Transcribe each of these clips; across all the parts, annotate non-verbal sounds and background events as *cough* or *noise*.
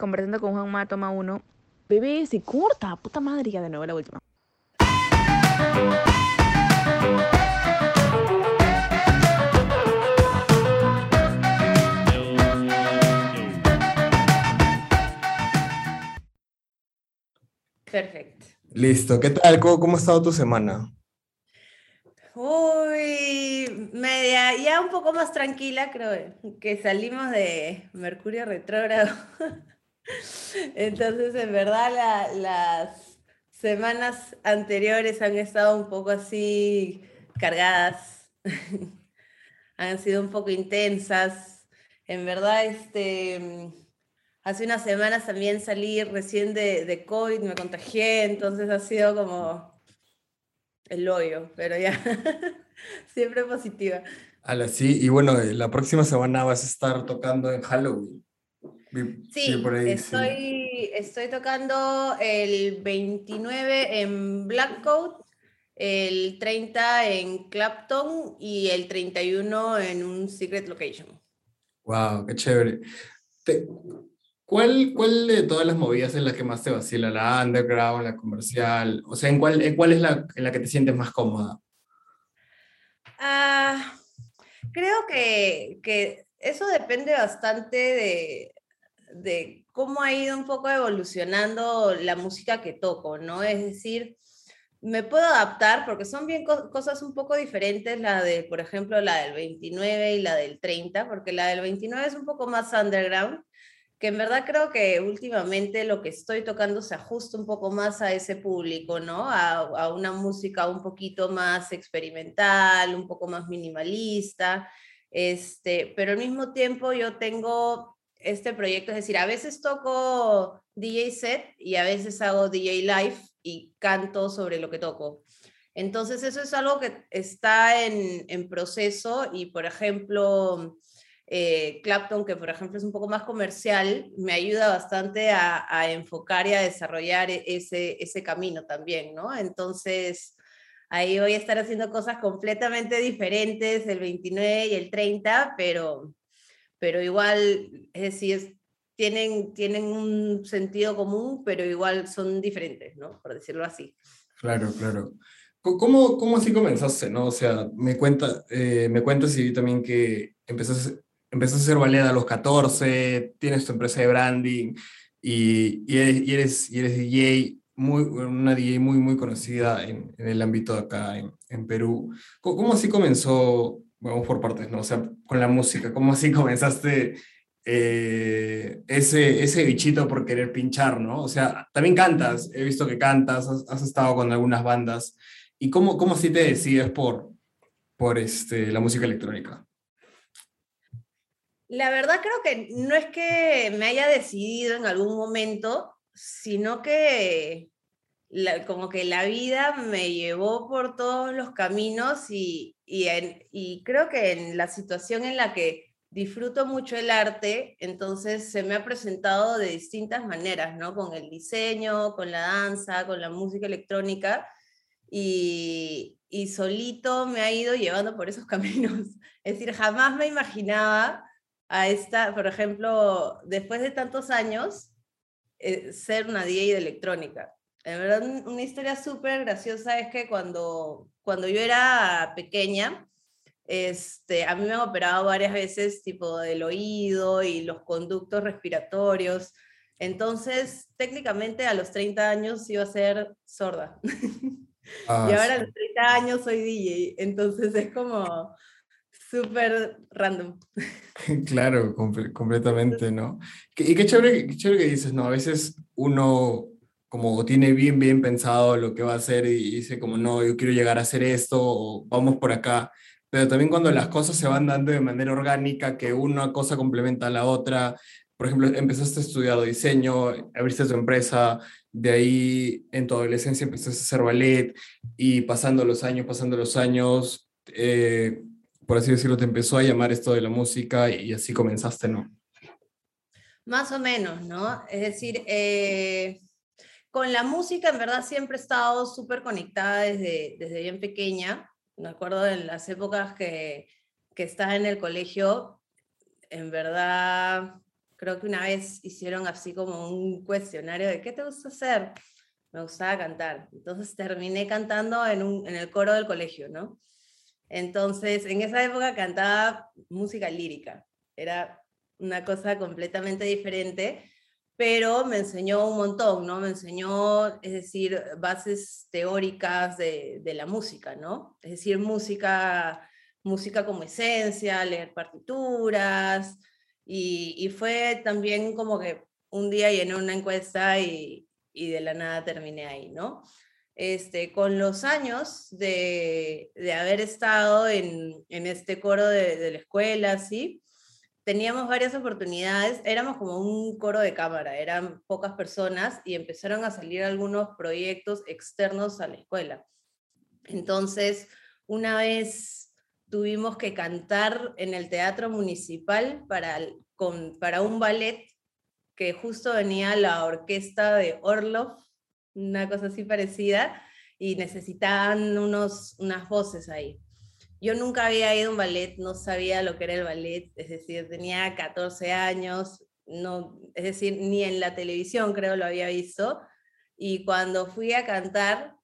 conversando con Juanma, toma uno. Bebé, se corta, puta madre, ya de nuevo la última. Perfecto. Listo, ¿qué tal? ¿Cómo, cómo ha estado tu semana? Uy, media, ya un poco más tranquila, creo que salimos de Mercurio retrógrado. *laughs* *laughs* Entonces, en verdad, la- las semanas anteriores han estado un poco así cargadas, *laughs* han sido un poco intensas. En verdad, este, hace unas semanas también salí recién de, de COVID, me contagié, entonces ha sido como el hoyo, pero ya, *laughs* siempre positiva. Ala, y bueno, eh, la próxima semana vas a estar tocando en Halloween. Sí, por ahí, sí. estoy, estoy tocando el 29 en Black Coat, el 30 en Clapton y el 31 en un Secret Location. Wow, qué chévere. Te- ¿cuál, ¿Cuál de todas las movidas es la que más te vacila? ¿La underground, la comercial? O sea, ¿en cuál, en cuál es la en la que te sientes más cómoda? Ah, creo que, que eso depende bastante de, de cómo ha ido un poco evolucionando la música que toco, ¿no? Es decir, me puedo adaptar porque son bien co- cosas un poco diferentes, la de, por ejemplo, la del 29 y la del 30, porque la del 29 es un poco más underground, que en verdad creo que últimamente lo que estoy tocando se ajusta un poco más a ese público, ¿no? A, a una música un poquito más experimental, un poco más minimalista, este, pero al mismo tiempo yo tengo este proyecto, es decir, a veces toco DJ set y a veces hago DJ live y canto sobre lo que toco. Entonces eso es algo que está en, en proceso y, por ejemplo, eh, Clapton, que por ejemplo es un poco más comercial, me ayuda bastante a, a enfocar y a desarrollar e- ese, ese camino también, ¿no? Entonces, ahí voy a estar haciendo cosas completamente diferentes el 29 y el 30, pero, pero igual, es decir, es- tienen, tienen un sentido común, pero igual son diferentes, ¿no? Por decirlo así. Claro, claro. ¿Cómo, cómo así comenzaste, no? O sea, me cuenta, eh, me cuentas y también que empezaste, empezaste a hacer ballet a los 14, tienes tu empresa de branding y, y eres, y eres, y eres DJ, muy, una DJ muy, muy conocida en, en el ámbito de acá en, en Perú. Co- ¿Cómo, así comenzó, vamos por partes, ¿no? O sea, con la música, ¿cómo así *laughs* comenzaste eh, ese, ese bichito por querer pinchar, ¿no? O sea, también cantas, he visto que cantas, has, has estado con algunas bandas. ¿Y cómo, cómo así te decides por, por este, la música electrónica? La verdad creo que no es que me haya decidido en algún momento, sino que la- como que la vida me llevó por todos los caminos y, y, en- y creo que en la situación en la que disfruto mucho el arte, entonces se me ha presentado de distintas maneras, ¿no? Con el diseño, con la danza, con la música electrónica y, y solito me ha ido llevando por esos *laughs* caminos. Es decir, jamás me imaginaba a esta, por ejemplo, después de tantos años, eh, ser una DJ de electrónica. En verdad, un- una historia súper graciosa es que cuando, cuando yo era pequeña, este, a mí me han operado varias veces, tipo del oído y los conductos respiratorios. Entonces, técnicamente a los 30 años iba a ser sorda. *laughs* Ah, y ahora a sí. los 30 años soy DJ. Entonces es como súper random. *laughs* Claro, comple- completamente, ¿no? Y qué chévere, qué chévere que dices, ¿no? A veces uno como tiene bien, bien pensado lo que va a hacer y dice como, no, yo quiero llegar a hacer esto o vamos por acá. Pero también cuando las cosas se van dando de manera orgánica, que una cosa complementa a la otra. Por ejemplo, empezaste a estudiar diseño, abriste tu empresa, de ahí en tu adolescencia empezaste a hacer ballet y pasando los años, pasando los años, eh, por así decirlo, te empezó a llamar esto de la música y así comenzaste, ¿no? Más o menos, ¿no? Es decir, eh, con la música en verdad siempre he estado súper conectada desde, desde bien pequeña. Me acuerdo en las épocas que, que estaba en el colegio, en verdad creo que una vez hicieron así como un cuestionario de qué te gusta hacer. Me gustaba cantar. Entonces terminé cantando en, un, en el coro del colegio, ¿no? Entonces, en esa época cantaba música lírica. Era una cosa completamente diferente, pero me enseñó un montón, ¿no? Me enseñó, es decir, bases teóricas de, de la música, ¿no? Es decir, música, música como esencia, leer partituras, y, fue también como que un día llené una encuesta y, y, de la nada terminé ahí, ¿no? Este, con los años de, de haber estado en, en este coro de, de, la escuela, ¿sí? Teníamos varias oportunidades, éramos como un coro de cámara, eran pocas personas y empezaron a salir algunos proyectos externos a la escuela. Entonces, una vez tuvimos que cantar en el Teatro Municipal para, con, para un ballet que justo venía la orquesta de Orlov, una cosa así parecida, y necesitaban unos, unas voces ahí. Yo nunca había ido a un ballet, no sabía lo que era el ballet, es decir, tenía 14 años, no, es decir, ni en la televisión creo lo había visto, y cuando fui a cantar,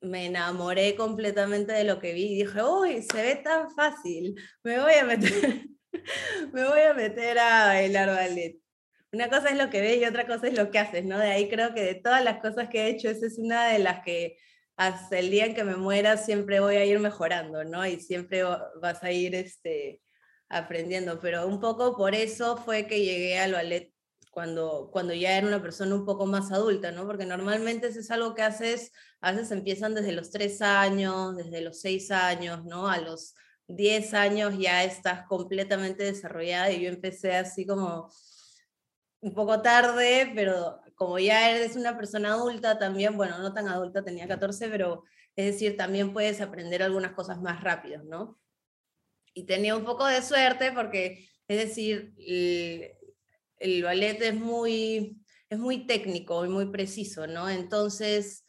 me enamoré completamente de lo que vi y dije, uy, se ve tan fácil, me voy a meter, *laughs* me voy a, meter a bailar ballet. Una cosa es lo que ves y otra cosa es lo que haces, ¿no? De ahí creo que de todas las cosas que he hecho, esa es una de las que hasta el día en que me muera siempre voy a ir mejorando, ¿no? Y siempre vas a ir este, aprendiendo. Pero un poco por eso fue que llegué al ballet cuando, cuando ya era una persona un poco más adulta, ¿no? Porque normalmente eso es algo que haces, a veces empiezan desde los tres años, desde los seis años, ¿no? A los diez años ya estás completamente desarrollada y yo empecé así como un poco tarde, pero como ya eres una persona adulta también, bueno, no tan adulta, tenía 14, pero es decir, también puedes aprender algunas cosas más rápido, ¿no? Y tenía un poco de suerte porque, es decir, el ballet es muy, es muy técnico y muy preciso, ¿no? Entonces,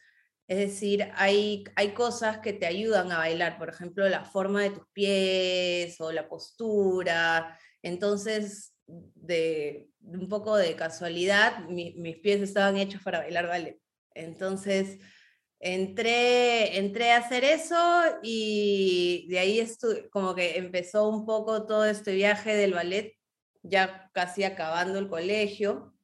es decir, hay, hay cosas que te ayudan a bailar, por ejemplo, la forma de tus pies o la postura. Entonces, de, un poco de casualidad, mis pies estaban hechos para bailar ballet. Entonces, entré, entré a hacer eso y de ahí como que empezó un poco todo este viaje del ballet ya casi acabando el colegio.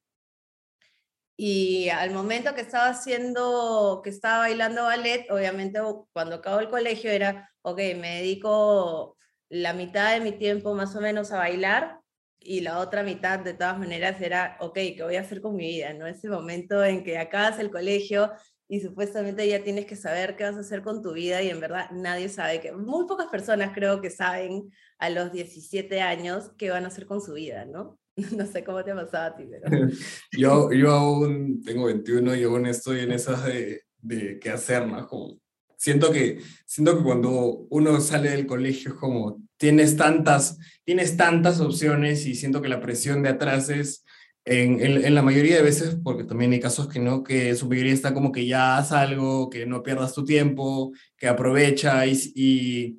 Y al momento que estaba haciendo, que estaba bailando ballet, obviamente cuando acabó el colegio era, ok, me dedico la mitad de mi tiempo más o menos a bailar y la otra mitad de todas maneras era, ok, ¿qué voy a hacer con mi vida? ¿no? Ese momento en que acabas el colegio y supuestamente ya tienes que saber qué vas a hacer con tu vida y en verdad nadie sabe que, muy pocas personas creo que saben a los 17 años qué van a hacer con su vida, ¿no? *laughs* No sé cómo te ha pasado a ti, pero... *laughs* yo, yo aún tengo 21 y aún estoy en esas de, de qué hacer, ¿no? Como, siento, que, siento que cuando uno sale del colegio es como, tienes tantas, tienes tantas opciones y siento que la presión de atrás es en, en, la mayoría de veces, porque también hay casos que no, que su mayoría está como que ya haz algo, que no pierdas tu tiempo, que aprovecha y, y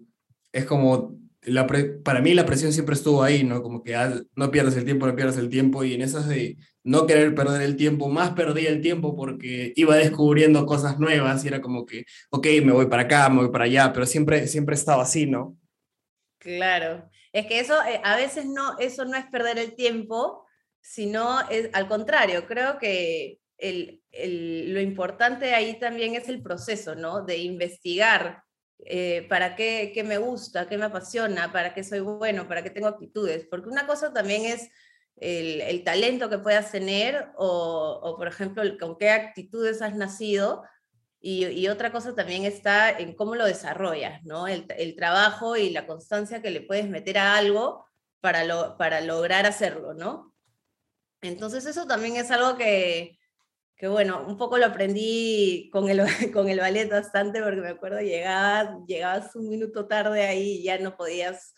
es como, la para mí la presión siempre estuvo ahí, ¿no? Como que no pierdas el tiempo, no pierdas el tiempo y en esas de no querer perder el tiempo, más perdí el tiempo porque iba descubriendo cosas nuevas y era como que, ok, me voy para acá, me voy para allá, pero siempre, siempre estaba así, ¿no? Claro, es que eso eh, a veces no, eso no es perder el tiempo, sino es, al contrario, creo que el, el, lo importante ahí también es el proceso, ¿no? De investigar eh, para qué, me gusta, qué me apasiona, para qué soy bueno, para qué tengo actitudes, porque una cosa también es el, talento que puedas tener o, por ejemplo, con qué actitudes has nacido, y, otra cosa también está en cómo lo desarrollas, ¿no? El, trabajo y la constancia que le puedes meter a algo para, para lograr hacerlo, ¿no? Entonces eso también es algo que, que bueno, un poco lo aprendí con el, *laughs* con el ballet bastante, porque me acuerdo, llegabas, llegabas un minuto tarde ahí y ya no podías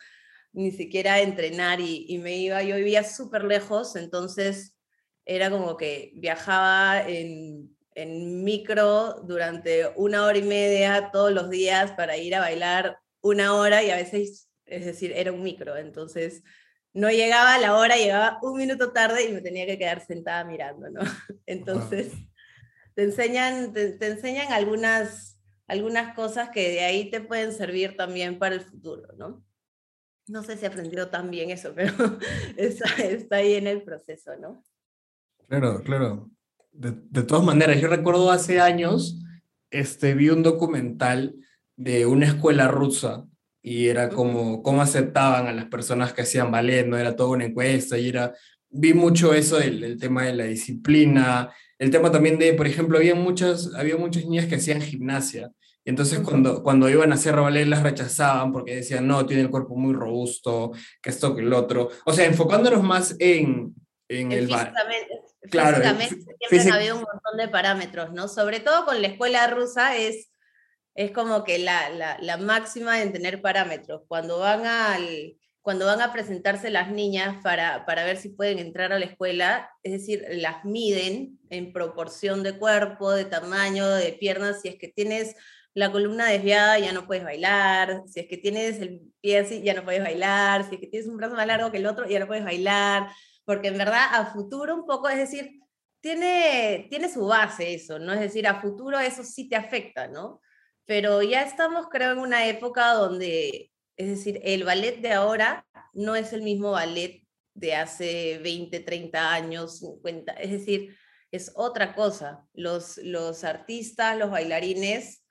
ni siquiera entrenar y, y me iba, yo vivía súper lejos, entonces era como que viajaba en, en micro durante una hora y media todos los días para ir a bailar una hora y a veces, es decir, era un micro, entonces no llegaba a la hora, llegaba un minuto tarde y me tenía que quedar sentada mirando, ¿no? *laughs* Entonces, te enseñan, te, enseñan algunas, algunas cosas que de ahí te pueden servir también para el futuro, ¿no? No sé si he aprendido tan bien eso, *laughs* pero está, está ahí en el proceso, ¿no? Claro, claro. De, de, todas maneras, yo recuerdo hace años, este, vi un documental de una escuela rusa y era como cómo aceptaban a las personas que hacían ballet, no era toda una encuesta y era, vi mucho eso del, tema de la disciplina, el tema también de, por ejemplo, había muchas, había muchas niñas que hacían gimnasia, y entonces cuando, cuando iban a hacer ballet las rechazaban porque decían, no, tiene el cuerpo muy robusto, que esto, que el otro, o sea, enfocándonos más en, en el ballet. Claro, siempre había un montón de parámetros, ¿no? Sobre todo con la escuela rusa es es como que la, la, máxima en tener parámetros. Cuando van, al, cuando van a presentarse las niñas para, para ver si pueden entrar a la escuela, es decir, las miden en proporción de cuerpo, de tamaño, de piernas. Si es que tienes la columna desviada, ya no puedes bailar. Si es que tienes el pie así, ya no puedes bailar. Si es que tienes un brazo más largo que el otro, ya no puedes bailar. Porque en verdad, a futuro un poco, es decir, tiene, tiene su base eso, ¿no? Es decir, a futuro eso sí te afecta, ¿no? Pero ya estamos, creo, en una época donde, es decir, el ballet de ahora no es el mismo ballet de hace 20, 30 años, 50, es decir, es otra cosa. Los, los artistas, los bailarines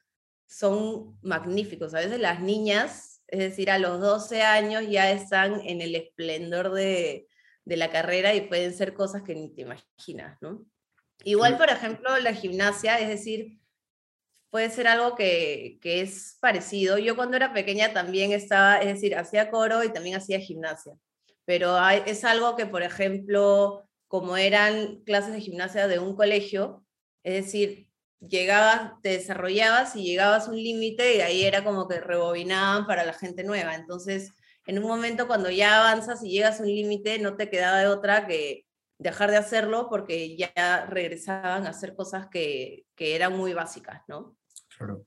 son magníficos. A veces las niñas, es decir, a los 12 años ya están en el esplendor de, de la carrera y pueden ser cosas que ni te imaginas, ¿no? Igual, por ejemplo, la gimnasia, es decir, puede ser algo que, que, es parecido. Yo cuando era pequeña también estaba, es decir, hacía coro y también hacía gimnasia, pero es algo que, por ejemplo, como eran clases de gimnasia de un colegio, es decir, llegabas, te desarrollabas y llegabas a un límite y ahí era como que rebobinaban para la gente nueva. Entonces, en un momento cuando ya avanzas y llegas a un límite, no te quedaba de otra que dejar de hacerlo porque ya regresaban a hacer cosas que, que eran muy básicas, ¿no? Claro.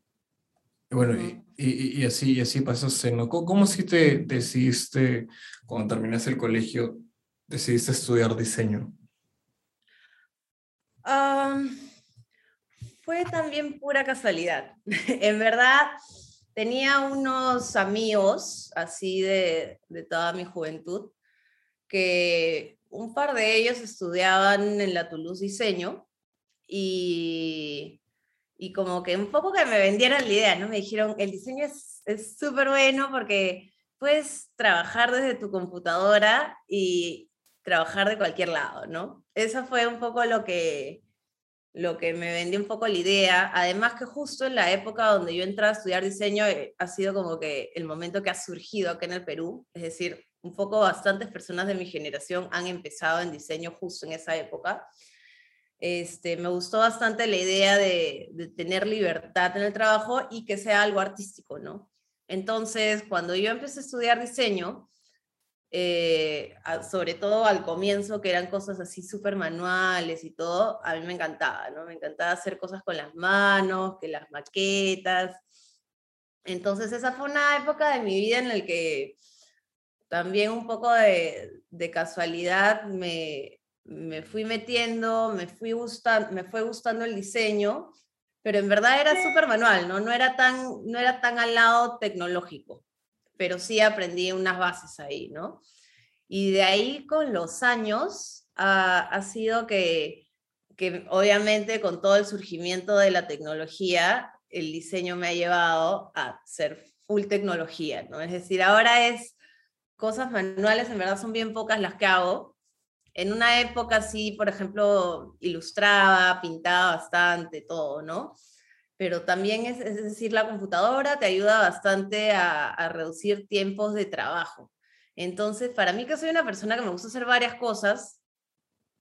Bueno, y, y, así, y así pasaste, ¿no? ¿Cómo, cómo si te decidiste, cuando terminaste el colegio, decidiste estudiar diseño? fue también pura casualidad. *laughs* en verdad, tenía unos amigos así de, de toda mi juventud que un par de ellos estudiaban en la Toulouse Diseño y, y como que un poco que me vendieran la idea, ¿no? Me dijeron, el diseño es súper bueno porque puedes trabajar desde tu computadora y trabajar de cualquier lado, ¿no? Eso fue un poco lo que, lo que me vendió un poco la idea. Además que justo en la época donde yo entré a estudiar diseño eh, ha sido como que el momento que ha surgido acá en el Perú, es decir, un poco bastantes personas de mi generación han empezado en diseño justo en esa época. Este, me gustó bastante la idea de, tener libertad en el trabajo y que sea algo artístico, ¿no? Entonces, cuando yo empecé a estudiar diseño, eh, sobre todo al comienzo, que eran cosas así súper manuales y todo, a mí me encantaba, ¿no? Me encantaba hacer cosas con las manos, que las maquetas. Entonces, esa fue una época de mi vida en la que también un poco de, casualidad me, me, fui metiendo, me, fui gustan, me fue gustando el diseño, pero en verdad era súper manual, ¿no? No era, tan, no era tan al lado tecnológico, pero sí aprendí unas bases ahí, ¿no? Y de ahí con los años ha, ha sido que, que obviamente con todo el surgimiento de la tecnología, el diseño me ha llevado a ser full tecnología, ¿no? Es decir, ahora es cosas manuales en verdad son bien pocas las que hago. En una época sí, por ejemplo, ilustraba, pintaba bastante, todo, ¿no? Pero también es, es decir, la computadora te ayuda bastante a, a reducir tiempos de trabajo. Entonces, para mí que soy una persona que me gusta hacer varias cosas,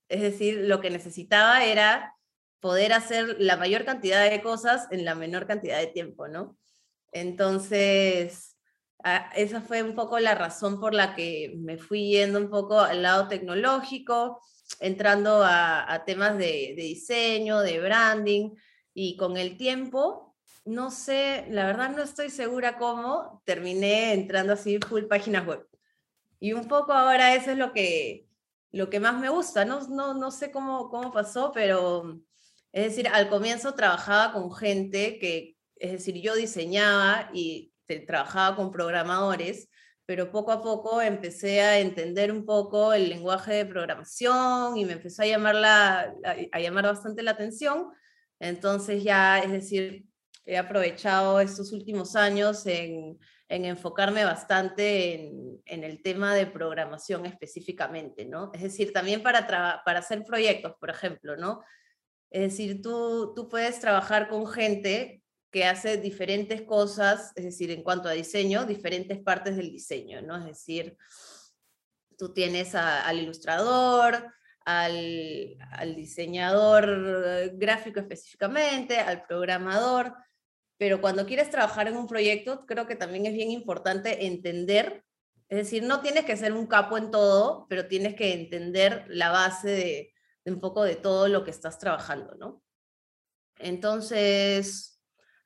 es decir, lo que necesitaba era poder hacer la mayor cantidad de cosas en la menor cantidad de tiempo, ¿no? Entonces, Ah, esa fue un poco la razón por la que me fui yendo un poco al lado tecnológico, entrando a, temas de, diseño, de branding, y con el tiempo, no sé, la verdad no estoy segura cómo, terminé entrando así full páginas web. Y un poco ahora eso es lo que, lo que más me gusta. No, no, no sé cómo, cómo pasó, pero es decir, al comienzo trabajaba con gente que, es decir, yo diseñaba y trabajaba con programadores, pero poco a poco empecé a entender un poco el lenguaje de programación y me empezó a llamar, la, a llamar bastante la atención. Entonces ya, es decir, he aprovechado estos últimos años en, en enfocarme bastante en, en, el tema de programación específicamente, ¿no? Es decir, también para, para hacer proyectos, por ejemplo, ¿no? Es decir, tú, tú puedes trabajar con gente que hace diferentes cosas, es decir, en cuanto a diseño, diferentes partes del diseño, ¿no? Es decir, tú tienes al ilustrador, al, diseñador gráfico específicamente, al programador, pero cuando quieres trabajar en un proyecto, creo que también es bien importante entender, es decir, no tienes que ser un capo en todo, pero tienes que entender la base de, de un poco de todo lo que estás trabajando, ¿no? Entonces,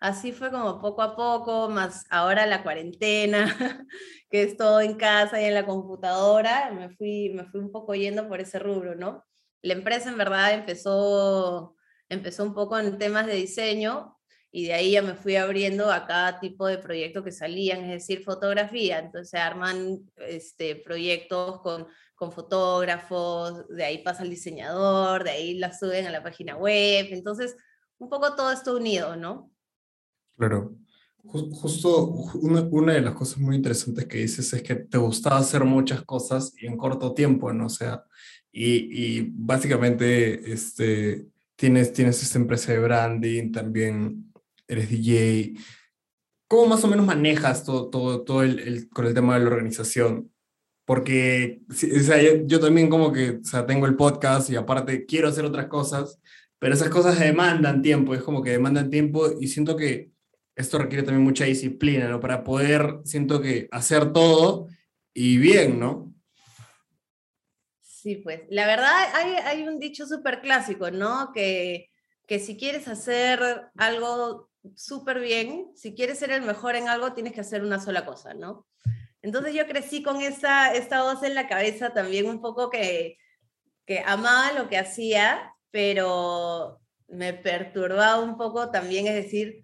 así fue como poco a poco, más ahora la cuarentena, *laughs* que es todo en casa y en la computadora, me fui, me fui un poco yendo por ese rubro, ¿no? La empresa en verdad empezó, empezó un poco en temas de diseño y de ahí ya me fui abriendo a cada tipo de proyecto que salían, es decir, fotografía, entonces arman este, proyectos con, con fotógrafos, de ahí pasa el diseñador, de ahí la suben a la página web, entonces un poco todo esto unido, ¿no? Claro. Justo una, de las cosas muy interesantes que dices es que te gustaba hacer muchas cosas y en corto tiempo, ¿no? O sea, y, y básicamente este, tienes, tienes esta empresa de branding, también eres DJ. ¿Cómo más o menos manejas todo, todo, todo el, con el tema de la organización? Porque o sea, yo, yo, también como que o sea, tengo el podcast y aparte quiero hacer otras cosas, pero esas cosas demandan tiempo, es como que demandan tiempo y siento que esto requiere también mucha disciplina, ¿no? Para poder, siento que, hacer todo y bien, ¿no? Sí, pues, la verdad hay, hay un dicho súper clásico, ¿no? Que, que si quieres hacer algo súper bien, si quieres ser el mejor en algo, tienes que hacer una sola cosa, ¿no? Entonces yo crecí con esa, esta voz en la cabeza también un poco que, que amaba lo que hacía, pero me perturbaba un poco también, es decir,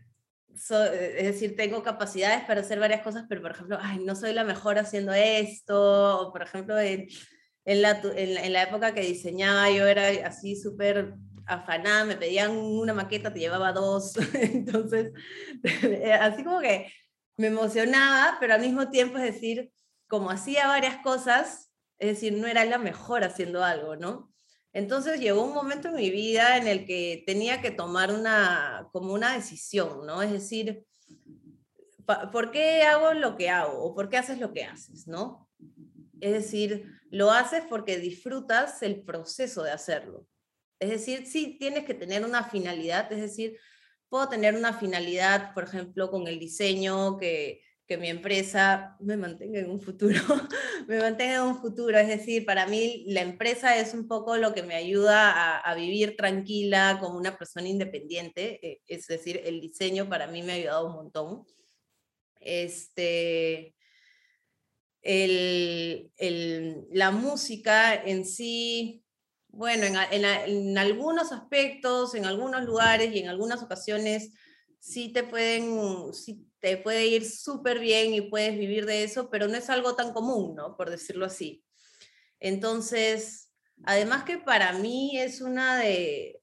es decir, tengo capacidades para hacer varias cosas, pero por ejemplo, ay, no soy la mejor haciendo esto, o por ejemplo, en, en, la, en, la, época que diseñaba yo era así súper afanada, me pedían una maqueta, te llevaba dos, *laughs* entonces, *laughs* así como que me emocionaba, pero al mismo tiempo es decir, como hacía varias cosas, es decir, no era la mejor haciendo algo, ¿no? Entonces llegó un momento en mi vida en el que tenía que tomar una, como una decisión, ¿no? Es decir, ¿por qué hago lo que hago o por qué haces lo que haces, ¿no? Es decir, lo haces porque disfrutas el proceso de hacerlo. Es decir, sí tienes que tener una finalidad, es decir, puedo tener una finalidad, por ejemplo, con el diseño, que, que mi empresa me mantenga en un futuro, *laughs* me mantenga en un futuro. Es decir, para mí la empresa es un poco lo que me ayuda a, vivir tranquila como una persona independiente. Eh, es decir, el diseño para mí me ha ayudado un montón. Este, el, el, la música en sí, bueno, en, en, en, algunos aspectos, en algunos lugares y en algunas ocasiones sí te pueden, sí te puede ir súper bien y puedes vivir de eso, pero no es algo tan común, ¿no? Por decirlo así. Entonces, además que para mí es una de,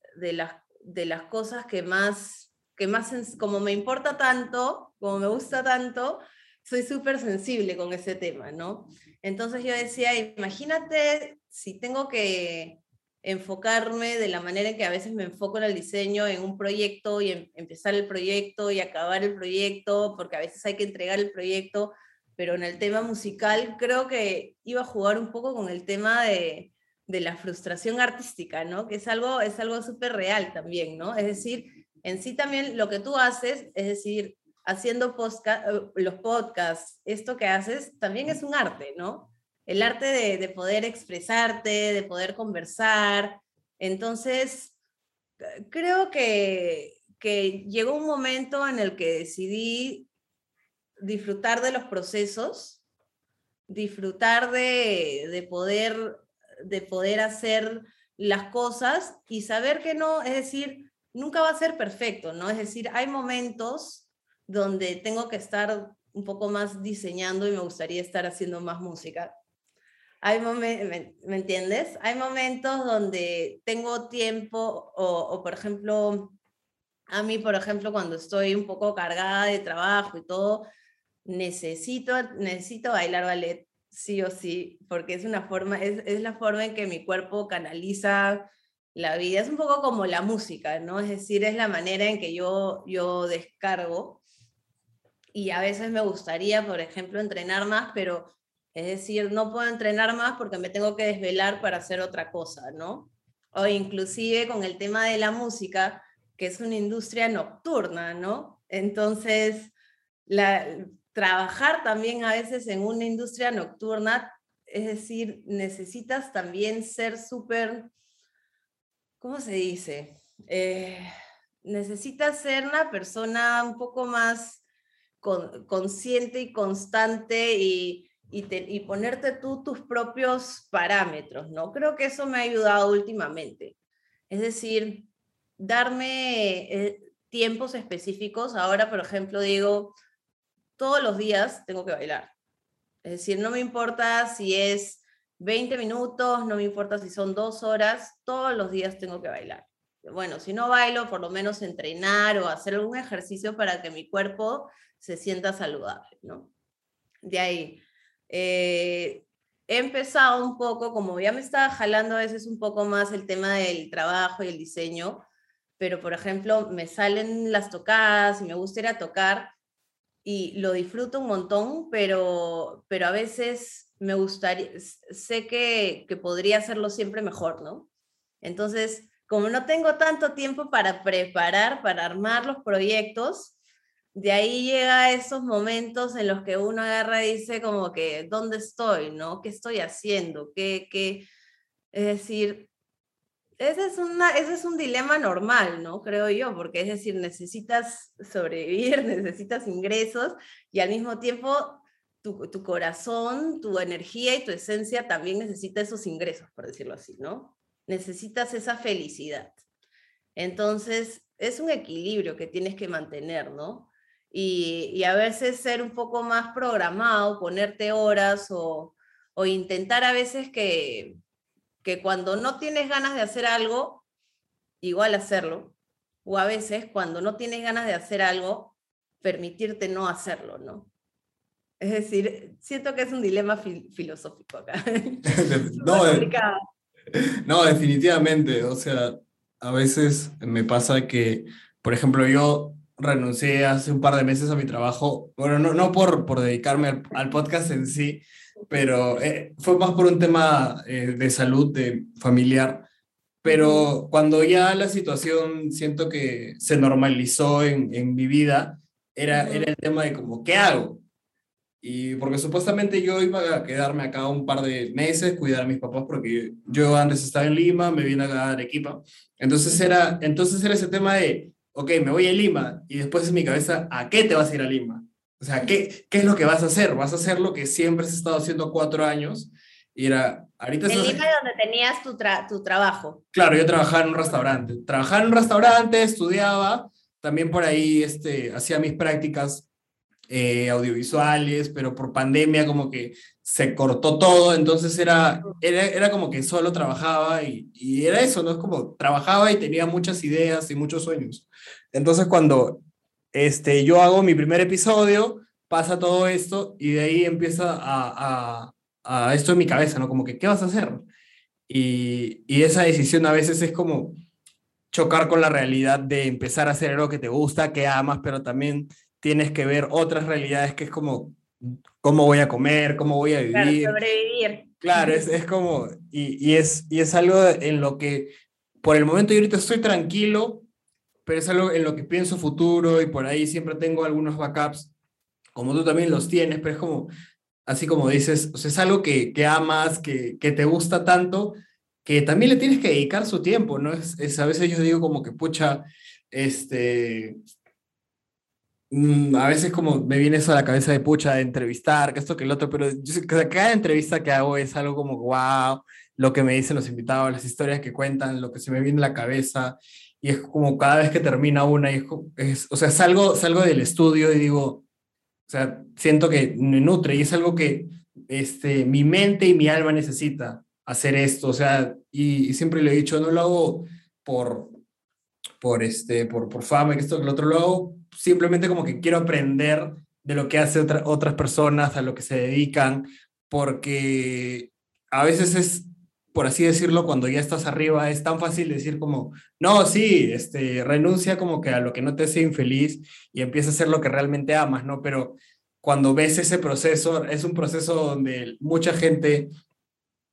las cosas que más, que más, como me importa tanto, como me gusta tanto, soy súper sensible con ese tema, ¿no? Entonces yo decía, imagínate si tengo que enfocarme de la manera en que a veces me enfoco en el diseño, en un proyecto y em, empezar el proyecto y acabar el proyecto, porque a veces hay que entregar el proyecto, pero en el tema musical creo que iba a jugar un poco con el tema de, de la frustración artística, ¿no? Que es algo es algo súper real también, ¿no? Es decir, en sí también lo que tú haces, es decir, haciendo eh, los podcasts, esto que haces también es un arte, ¿no? El arte de, poder expresarte, de poder conversar. Entonces, creo que, que llegó un momento en el que decidí disfrutar de los procesos disfrutar de, de, poder, de poder hacer las cosas y saber que no, es decir, nunca va a ser perfecto, ¿no? Es decir, hay momentos donde tengo que estar un poco más diseñando y me gustaría estar haciendo más música. Hay momentos, ¿me, entiendes? Hay momentos donde tengo tiempo o, o, por ejemplo, a mí, por ejemplo, cuando estoy un poco cargada de trabajo y todo, necesito, necesito bailar ballet sí o sí, porque es una forma, es, es la forma en que mi cuerpo canaliza la vida. Es un poco como la música, ¿no? Es decir, es la manera en que yo, yo descargo. Y a veces me gustaría, por ejemplo, entrenar más, pero es decir, no puedo entrenar más porque me tengo que desvelar para hacer otra cosa, ¿no? O inclusive con el tema de la música, que es una industria nocturna, ¿no? Entonces, trabajar también a veces en una industria nocturna, es decir, necesitas también ser súper ¿cómo se dice? Eh, necesitas ser una persona un poco más consciente y constante y, y, ponerte tú tus propios parámetros, ¿no? Creo que eso me ha ayudado últimamente. Es decir, darme eh, tiempos específicos. Ahora, por ejemplo, digo, todos los días tengo que bailar. Es decir, no me importa si es 20 minutos, no me importa si son dos horas, todos los días tengo que bailar. Bueno, si no bailo, por lo menos entrenar o hacer algún ejercicio para que mi cuerpo se sienta saludable, ¿no? De ahí. Eh, he empezado un poco, como ya me estaba jalando a veces un poco más el tema del trabajo y el diseño, pero por ejemplo, me salen las tocadas y me gusta ir a tocar y lo disfruto un montón, pero, pero a veces me gustaría, sé que, que podría hacerlo siempre mejor, ¿no? Entonces, como no tengo tanto tiempo para preparar, para armar los proyectos, de ahí llega esos momentos en los que uno agarra y dice como que, ¿dónde estoy? ¿No? ¿Qué estoy haciendo? ¿Qué, qué? Es decir, ese es, una, ese es un dilema normal, ¿no? Creo yo, porque es decir, necesitas sobrevivir, *laughs* necesitas ingresos y al mismo tiempo tu, corazón, tu energía y tu esencia también necesita esos ingresos, por decirlo así, ¿no? Necesitas esa felicidad. Entonces, es un equilibrio que tienes que mantener, ¿no? Y, a veces ser un poco más programado, ponerte horas o, o intentar a veces que, que cuando no tienes ganas de hacer algo, igual hacerlo. O a veces cuando no tienes ganas de hacer algo, permitirte no hacerlo, ¿no? Es decir, siento que es un dilema filosófico acá. *laughs* no, eh, *laughs* no, definitivamente. O sea, a veces me pasa que, por ejemplo, yo renuncié hace un par de meses a mi trabajo, bueno, no, no por, por dedicarme al, podcast en sí, pero eh, fue más por un tema eh, de salud de familiar. Pero cuando ya la situación siento que se normalizó en, en mi vida, era, era el tema de como, ¿qué hago? Y porque supuestamente yo iba a quedarme acá un par de meses, cuidar a mis papás, porque yo antes estaba en Lima, me vine a Arequipa. Entonces era, entonces era ese tema de, ok, me voy a Lima, y después en mi cabeza, ¿a qué te vas a ir a Lima? O sea, ¿qué, qué es lo que vas a hacer? Vas a hacer lo que siempre has estado haciendo cuatro años. Y era, ahorita... En Lima donde tenías tu, tu trabajo. Claro, yo trabajaba en un restaurante. Trabajaba en un restaurante, estudiaba, también por ahí este, hacía mis prácticas eh, audiovisuales, pero por pandemia como que se cortó todo, entonces era, era, era como que solo trabajaba y, y, era eso, ¿no? Es como trabajaba y tenía muchas ideas y muchos sueños. Entonces cuando este, yo hago mi primer episodio, pasa todo esto y de ahí empieza a, a, a esto en mi cabeza, ¿no? Como que, ¿qué vas a hacer? Y, y esa decisión a veces es como chocar con la realidad de empezar a hacer algo que te gusta, que amas, pero también tienes que ver otras realidades que es como cómo voy a comer, cómo voy a vivir. Claro, sobrevivir. Claro, es, es como, y, y, es, y es algo en lo que por el momento yo ahorita estoy tranquilo, pero es algo en lo que pienso futuro y por ahí siempre tengo algunos backups, como tú también los tienes, pero es como, así como dices, o sea, es algo que, que amas, que, que te gusta tanto, que también le tienes que dedicar su tiempo, ¿no? Es, es, a veces yo digo como que, pucha, este, a veces como me viene eso a la cabeza de pucha, de entrevistar, que esto, que el otro, pero yo que cada entrevista que hago es algo como, wow, lo que me dicen los invitados, las historias que cuentan, lo que se me viene a la cabeza, y es como cada vez que termina una, y es, o sea, salgo, salgo del estudio y digo, o sea, siento que me nutre, y es algo que este, mi mente y mi alma necesita hacer esto, o sea, y, siempre le he dicho, no lo hago por, por, este, por, por fama y esto, que lo otro lo hago simplemente como que quiero aprender de lo que hacen otras personas, a lo que se dedican, porque a veces es, por así decirlo, cuando ya estás arriba, es tan fácil decir como, no, sí, este, renuncia como que a lo que no te hace infeliz y empieza a hacer lo que realmente amas, ¿no? Pero cuando ves ese proceso, es un proceso donde mucha gente,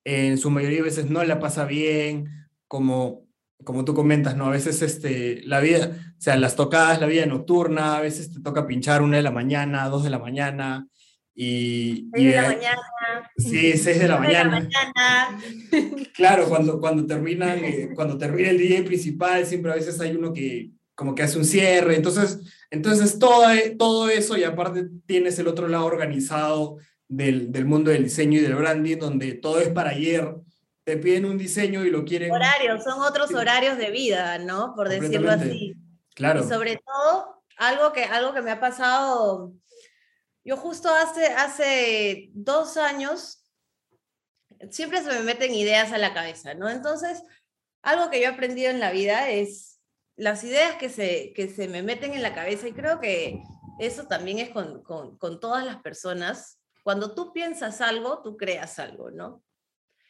en su mayoría de veces, no la pasa bien, como, como tú comentas, ¿no? A veces este, la vida, sea, las tocadas, la vida nocturna, a veces te toca pinchar una de la mañana, dos de la mañana, y... Seis de la mañana. Sí, seis de la mañana. Claro, cuando, cuando, termina, eh, cuando termina el día principal, siempre a veces hay uno que como que hace un cierre, entonces, entonces todo, todo eso y aparte tienes el otro lado organizado del, del mundo del diseño y del branding, donde todo es para ayer, te piden un diseño y lo quieren... Horarios, son otros horarios de vida, ¿no? Por decirlo así. Claro. Y sobre todo, algo que, algo que me ha pasado, yo justo hace, hace dos años, siempre se me meten ideas a la cabeza, ¿no? Entonces, algo que yo he aprendido en la vida es las ideas que se, que se me meten en la cabeza, y creo que eso también es con, con, con todas las personas. Cuando tú piensas algo, tú creas algo, ¿no?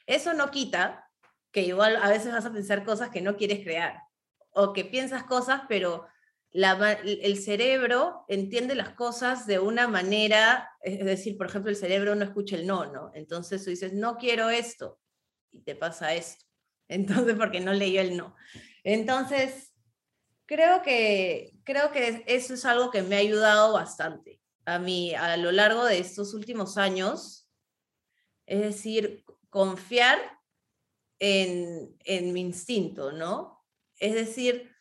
Eso no quita que igual a veces vas a pensar cosas que no quieres crear o que piensas cosas, pero el cerebro entiende las cosas de una manera, es decir, por ejemplo, el cerebro no escucha el no, ¿no? Entonces tú dices, no quiero esto, y te pasa esto. *laughs* Entonces, porque no leyó el no. Entonces, creo que, creo que eso es algo que me ha ayudado bastante a mí a lo largo de estos últimos años. Es decir, confiar en, en mi instinto, ¿no? Es decir,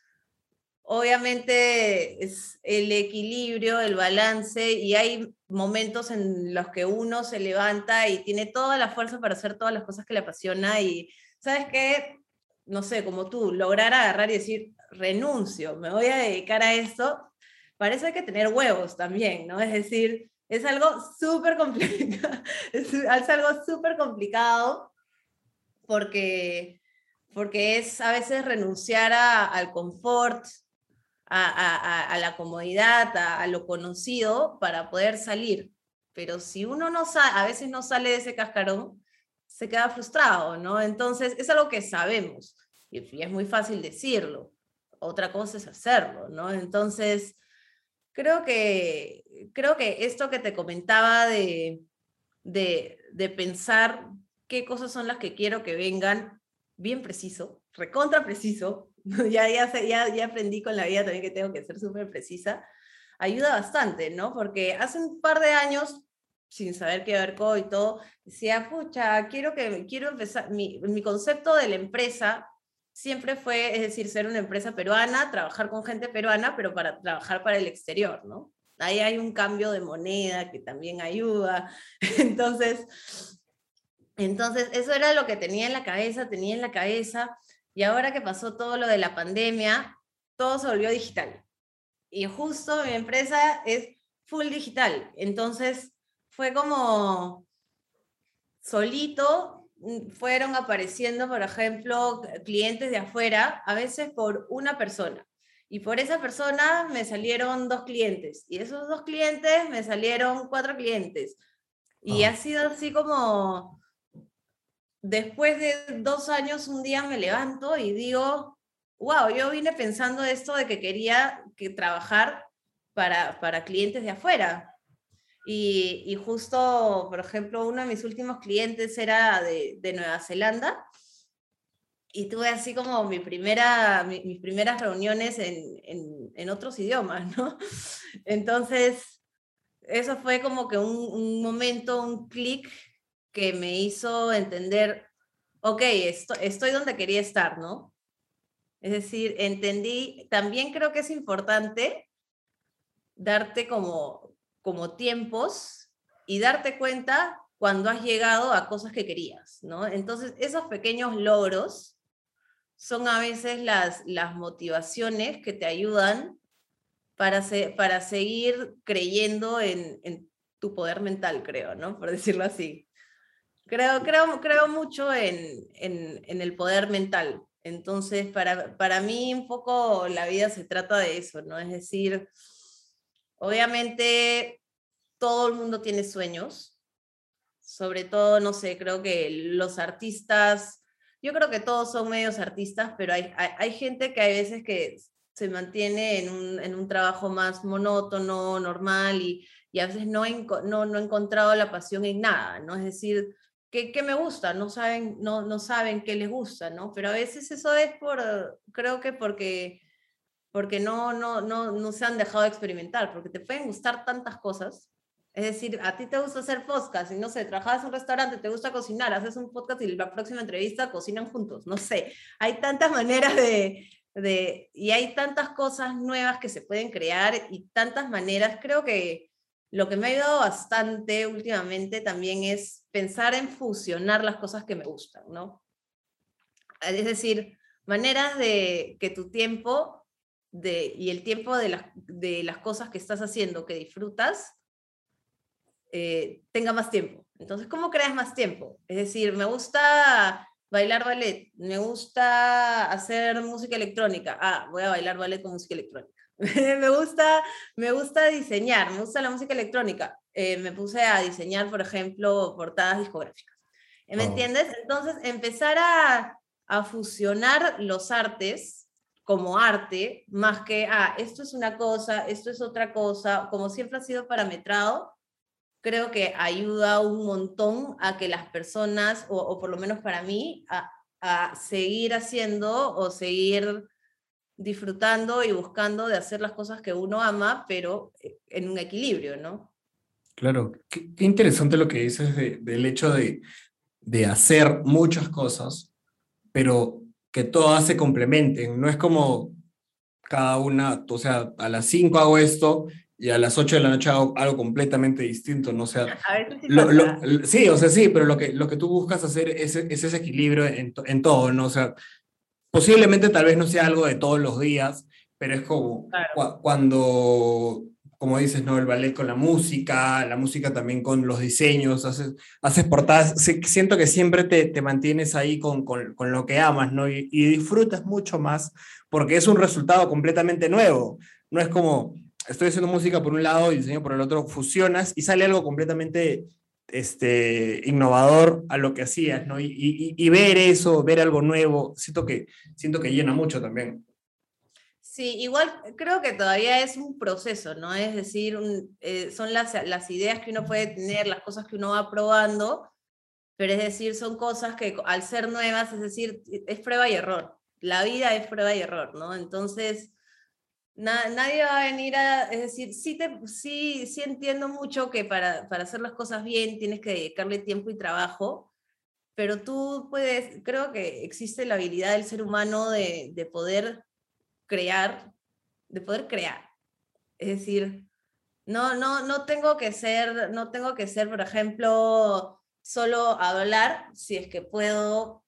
obviamente es el equilibrio, el balance, y hay momentos en los que uno se levanta y tiene toda la fuerza para hacer todas las cosas que le apasiona y, ¿sabes qué? No sé, como tú, lograr agarrar y decir, renuncio, me voy a dedicar a esto, parece que tener huevos también, ¿no? Es decir, es algo súper complicado, *laughs* es, algo súper complicado porque, porque es a veces renunciar al confort, a, la comodidad, a, lo conocido para poder salir. Pero si uno no sale, a veces no sale de ese cascarón, se queda frustrado, ¿no? Entonces, es algo que sabemos y es muy fácil decirlo. Otra cosa es hacerlo, ¿no? Entonces, creo que, creo que esto que te comentaba de, de, de pensar qué cosas son las que quiero que vengan, bien preciso, recontra preciso, *laughs* ya, ya, ya, ya aprendí con la vida también que tengo que ser súper precisa, ayuda bastante, ¿no? Porque hace un par de años, sin saber qué ver y todo, decía, pucha, quiero que, quiero empezar, mi, mi concepto de la empresa siempre fue, es decir, ser una empresa peruana, trabajar con gente peruana, pero para trabajar para el exterior, ¿no? Ahí hay un cambio de moneda que también ayuda. *laughs* Entonces, entonces eso era lo que tenía en la cabeza, tenía en la cabeza, y ahora que pasó todo lo de la pandemia, todo se volvió digital. Y justo mi empresa es full digital. Entonces fue como solito, mm, fueron apareciendo, por ejemplo, clientes de afuera, a veces por una persona. Y por esa persona me salieron dos clientes. Y esos dos clientes me salieron cuatro clientes. Y ah. ha sido así como, después de dos años, un día me levanto y digo, wow, yo vine pensando esto de que quería que trabajar para, para clientes de afuera. Y, y, justo, por ejemplo, uno de mis últimos clientes era de, de Nueva Zelanda y tuve así como mi primera, mis primeras reuniones en, en, en, otros idiomas, ¿no? *laughs* Entonces, eso fue como que un, un momento, un clic que me hizo entender, ok, esto, estoy donde quería estar, ¿no? Es decir, entendí, también creo que es importante darte como, como tiempos y darte cuenta cuando has llegado a cosas que querías, ¿no? Entonces, esos pequeños logros son a veces las, las motivaciones que te ayudan para, para seguir creyendo en, en, tu poder mental, creo, ¿no? Por decirlo así. Creo, creo, creo mucho en, en, en el poder mental. Entonces, para, para mí un poco la vida se trata de eso, ¿no? Es decir, obviamente todo el mundo tiene sueños, sobre todo, no sé, creo que los artistas, yo creo que todos son medios artistas, pero hay, hay, hay gente que hay veces que se mantiene en un, en un trabajo más monótono, normal, y, y a veces no, no, no he encontrado la pasión en nada, ¿no? Es decir, ¿qué, me gusta? No saben, no, no saben qué les gusta, ¿no? Pero a veces eso es por, creo que porque, porque no, no, no, no se han dejado de experimentar, porque te pueden gustar tantas cosas. Es decir, a ti te gusta hacer podcast y no sé, trabajas en un restaurante, te gusta cocinar, haces un podcast y la próxima entrevista cocinan juntos, no sé. Hay tantas maneras de, de, y hay tantas cosas nuevas que se pueden crear y tantas maneras. Creo que lo que me ha ayudado bastante últimamente también es pensar en fusionar las cosas que me gustan, ¿no? Es decir, maneras de que tu tiempo de, y el tiempo de las, de las cosas que estás haciendo, que disfrutas, eh, tenga más tiempo. Entonces, ¿cómo creas más tiempo? Es decir, me gusta bailar ballet, me gusta hacer música electrónica. Ah, voy a bailar ballet con música electrónica. *laughs* me, gusta, me gusta diseñar, me gusta la música electrónica. Eh, me puse a diseñar, por ejemplo, portadas discográficas. ¿Me entiendes? Entonces, empezar a, a fusionar los artes como arte, más que, ah, esto es una cosa, esto es otra cosa, como siempre ha sido parametrado, creo que ayuda un montón a que las personas, o, o por lo menos para mí, a, a, seguir haciendo o seguir disfrutando y buscando de hacer las cosas que uno ama, pero eh, en un equilibrio, ¿no? Claro, qué, interesante lo que dices del hecho de, de hacer muchas cosas, pero que todas se complementen. No es como cada una, o sea, a las 5 hago esto y a las 8 de la noche hago algo completamente distinto, ¿no? O sea, *laughs* sí, sí, o sea, sí, pero lo que, lo que tú buscas hacer es, es ese equilibrio en, en, todo, ¿no? O sea, posiblemente tal vez no sea algo de todos los días, pero es como cuando, como dices, ¿no? El ballet con la música, la música también con los diseños, haces, haces portadas, siento que siempre te, te mantienes ahí con, con, con, lo que amas, ¿no? Y, y disfrutas mucho más porque es un resultado completamente nuevo. No es como, estoy haciendo música por un lado y diseño por el otro, fusionas y sale algo completamente este, innovador a lo que hacías, ¿no? Y, y, ver eso, ver algo nuevo, siento que, siento que llena mucho también. Sí, igual creo que todavía es un proceso, ¿no? Es decir, eh, son las, las ideas que uno puede tener, las cosas que uno va probando, pero es decir, son cosas que al ser nuevas, es decir, es prueba y error. La vida es prueba y error, ¿no? Entonces, nadie va a venir a, es decir, sí, te, sí, sí entiendo mucho que para, para hacer las cosas bien tienes que dedicarle tiempo y trabajo, pero tú puedes, creo que existe la habilidad del ser humano de, de poder crear, de poder crear. Es decir, no, no, no tengo que ser, no tengo que ser, por ejemplo, solo hablar si es que puedo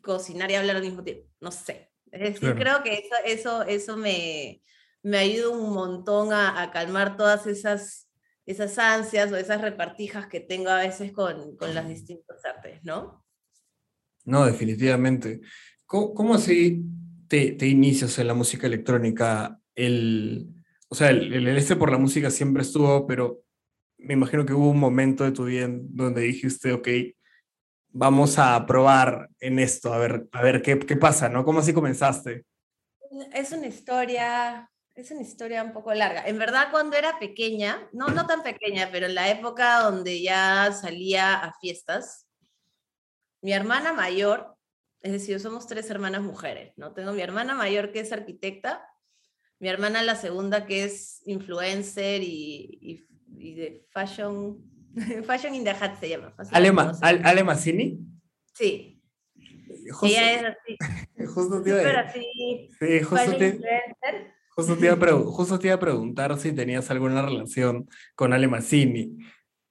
cocinar y hablar al mismo tiempo. No sé. Es decir, creo que eso, eso, eso me, me ayuda un montón a, calmar todas esas, esas ansias o esas repartijas que tengo a veces con, con las distintas artes, ¿no? No, definitivamente. ¿Cómo, así te, te, inicias en la música electrónica? El, o sea, el, el, este por la música siempre estuvo, pero me imagino que hubo un momento de tu vida donde dijiste, ok, vamos a probar en esto, a ver, a ver qué, qué pasa, ¿no? ¿Cómo así comenzaste? Es una historia es una historia un poco larga. En verdad, cuando era pequeña, no, no tan pequeña, pero en la época donde ya salía a fiestas, mi hermana mayor, es decir, somos tres hermanas mujeres, ¿no? Tengo mi hermana mayor que es arquitecta, mi hermana la segunda que es influencer y, y, de fashion, *laughs* fashion in the hat se llama. ¿Alema, Ale Massini? Sí. Justo, Ella es así. *laughs* Justo te así. Sí, justo te, Justo te, iba a *laughs* justo te iba a preguntar si tenías alguna relación con Ale Massini.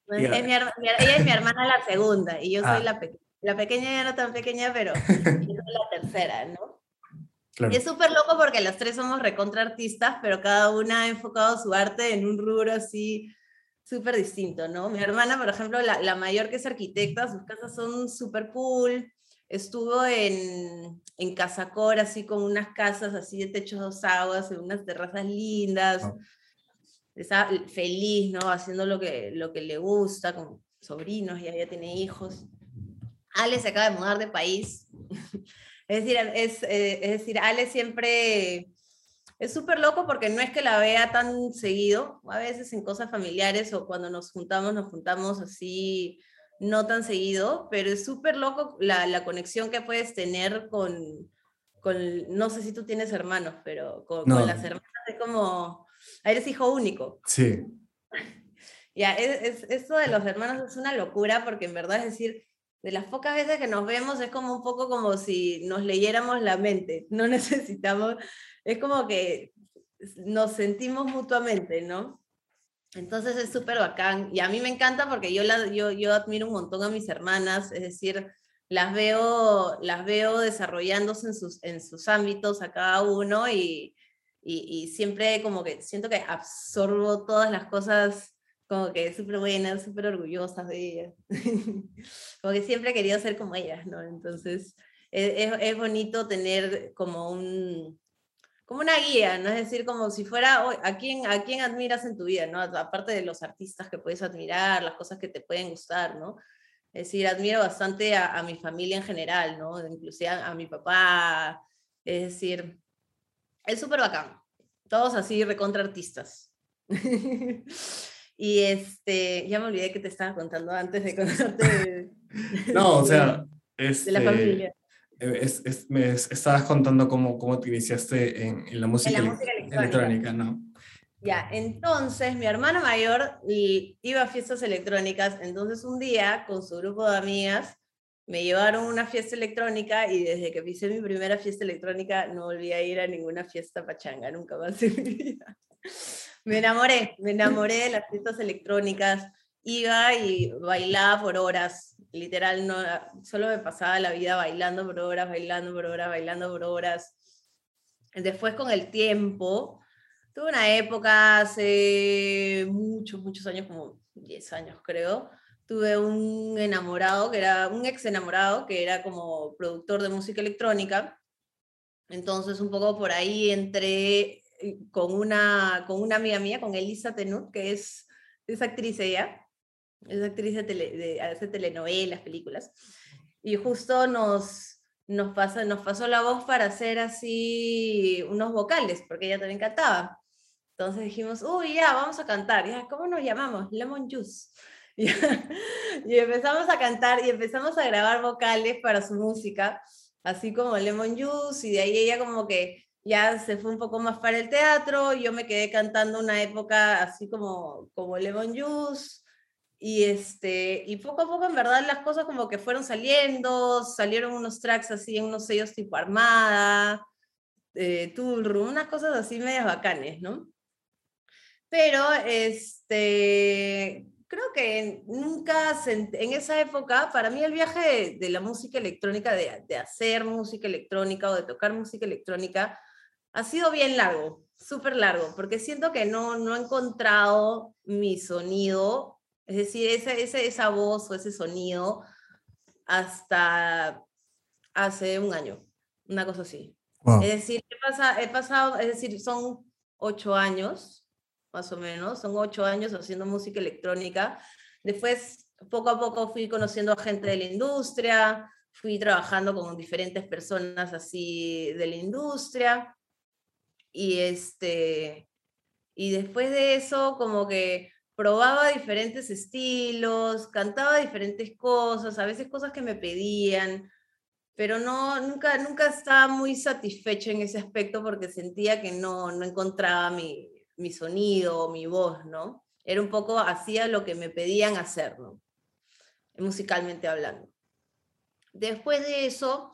Pues, es mi ella es mi hermana la segunda y yo soy ah. la, la pequeña, ya no tan pequeña, pero *laughs* yo soy la tercera, ¿no? Y es súper loco porque las tres somos recontra artistas, pero cada una ha enfocado su arte en un rubro así súper distinto, ¿no? Mi hermana, por ejemplo, la, la, mayor que es arquitecta, sus casas son súper cool. Estuvo en, en Casacor, así con unas casas así de techos dos aguas, en unas terrazas lindas. Oh. Está feliz, ¿no? Haciendo lo que, lo que le gusta, con sobrinos, y ya tiene hijos. Ale se acaba de mudar de país. *laughs* Es decir, es, eh, es decir, Ale siempre es súper loco porque no es que la vea tan seguido, a veces en cosas familiares o cuando nos juntamos, nos juntamos así no tan seguido, pero es súper loco la, la, conexión que puedes tener con, con, no sé si tú tienes hermanos, pero con, las hermanas es como, eres hijo único. Sí. *laughs* Ya, es, es, esto de los hermanos es una locura porque en verdad es decir, de las pocas veces que nos vemos es como un poco como si nos leyéramos la mente, no *laughs* necesitamos, es como que nos sentimos mutuamente, ¿no? Entonces es súper bacán y a mí me encanta porque yo, la, yo, yo admiro un montón a mis hermanas, es decir, las veo, las veo desarrollándose en sus, en sus ámbitos a cada uno y, y, y siempre como que siento que absorbo todas las cosas como que súper buenas, súper orgullosas de ellas. *laughs* como que siempre he querido ser como ellas, ¿no? Entonces, e, es, es, bonito tener como un como una guía, ¿no? Es decir, como si fuera, ¿a quién, ¿a quién admiras en tu vida, ¿no? Aparte de los artistas que puedes admirar, las cosas que te pueden gustar, ¿no? Es decir, admiro bastante a, a mi familia en general, ¿no? Inclusive a, a mi papá, es decir, es súper bacán. Todos así recontra artistas. *laughs* Y este, ya me olvidé que te estaba contando antes de contarte. *laughs* no, o sea, es, de la este, familia. Eh, es, es, me estabas contando cómo, cómo te iniciaste en, en la música, electrónica. ¿no? Ya, entonces mi hermana mayor iba a fiestas electrónicas, entonces un día con su grupo de amigas me llevaron a una fiesta electrónica y desde que hice mi primera fiesta electrónica no volví a ir a ninguna fiesta pachanga, nunca más en mi vida. *laughs* Me enamoré, me enamoré de las fiestas electrónicas. Iba y bailaba por horas, literal, no, solo me pasaba la vida bailando por horas, bailando por horas, bailando por horas. Después con el tiempo, tuve una época hace muchos, muchos años, como 10 años creo, tuve un enamorado, que era un ex enamorado, que era como productor de música electrónica. Entonces, un poco por ahí entré eh, con una, con una amiga mía, con Elisa Tenut, que es, es actriz ella, es actriz de, de hace telenovelas, películas, y justo nos, nos, pasa, nos pasó la voz para hacer así unos vocales, porque ella también cantaba. Entonces dijimos, uy, ya, vamos a cantar. Ya, ¿Cómo nos llamamos? Lemon Juice. *laughs* Y, empezamos a cantar y empezamos a grabar vocales para su música, así como Lemon Juice, y de ahí ella como que ya se fue un poco más para el teatro, yo me quedé cantando una época así como, como Lemon Juice, y, este, y poco a poco en verdad las cosas como que fueron saliendo, salieron unos tracks así unos sellos tipo Armada, eh, unas cosas así medias bacanes, ¿no? Pero este, creo que nunca, en esa época, para mí el viaje de, la música electrónica, de, de, hacer música electrónica o de tocar música electrónica, ha sido bien largo, súper largo, porque siento que no, no he encontrado mi sonido, es decir, esa, esa, esa voz o ese sonido hasta hace un año, una cosa así. Es decir, he pasado, he pasado, es decir, son ocho años, más o menos, son ocho años haciendo música electrónica. Después, poco a poco fui conociendo a gente de la industria, fui trabajando con diferentes personas así de la industria. Y, este, y después de eso, como que probaba diferentes estilos, cantaba diferentes cosas, a veces cosas que me pedían, pero no, nunca, nunca estaba muy satisfecha en ese aspecto porque sentía que no, no encontraba mi, mi sonido, mi voz, ¿no? Era un poco, hacía lo que me pedían hacer, ¿no? Musicalmente hablando. Después de eso,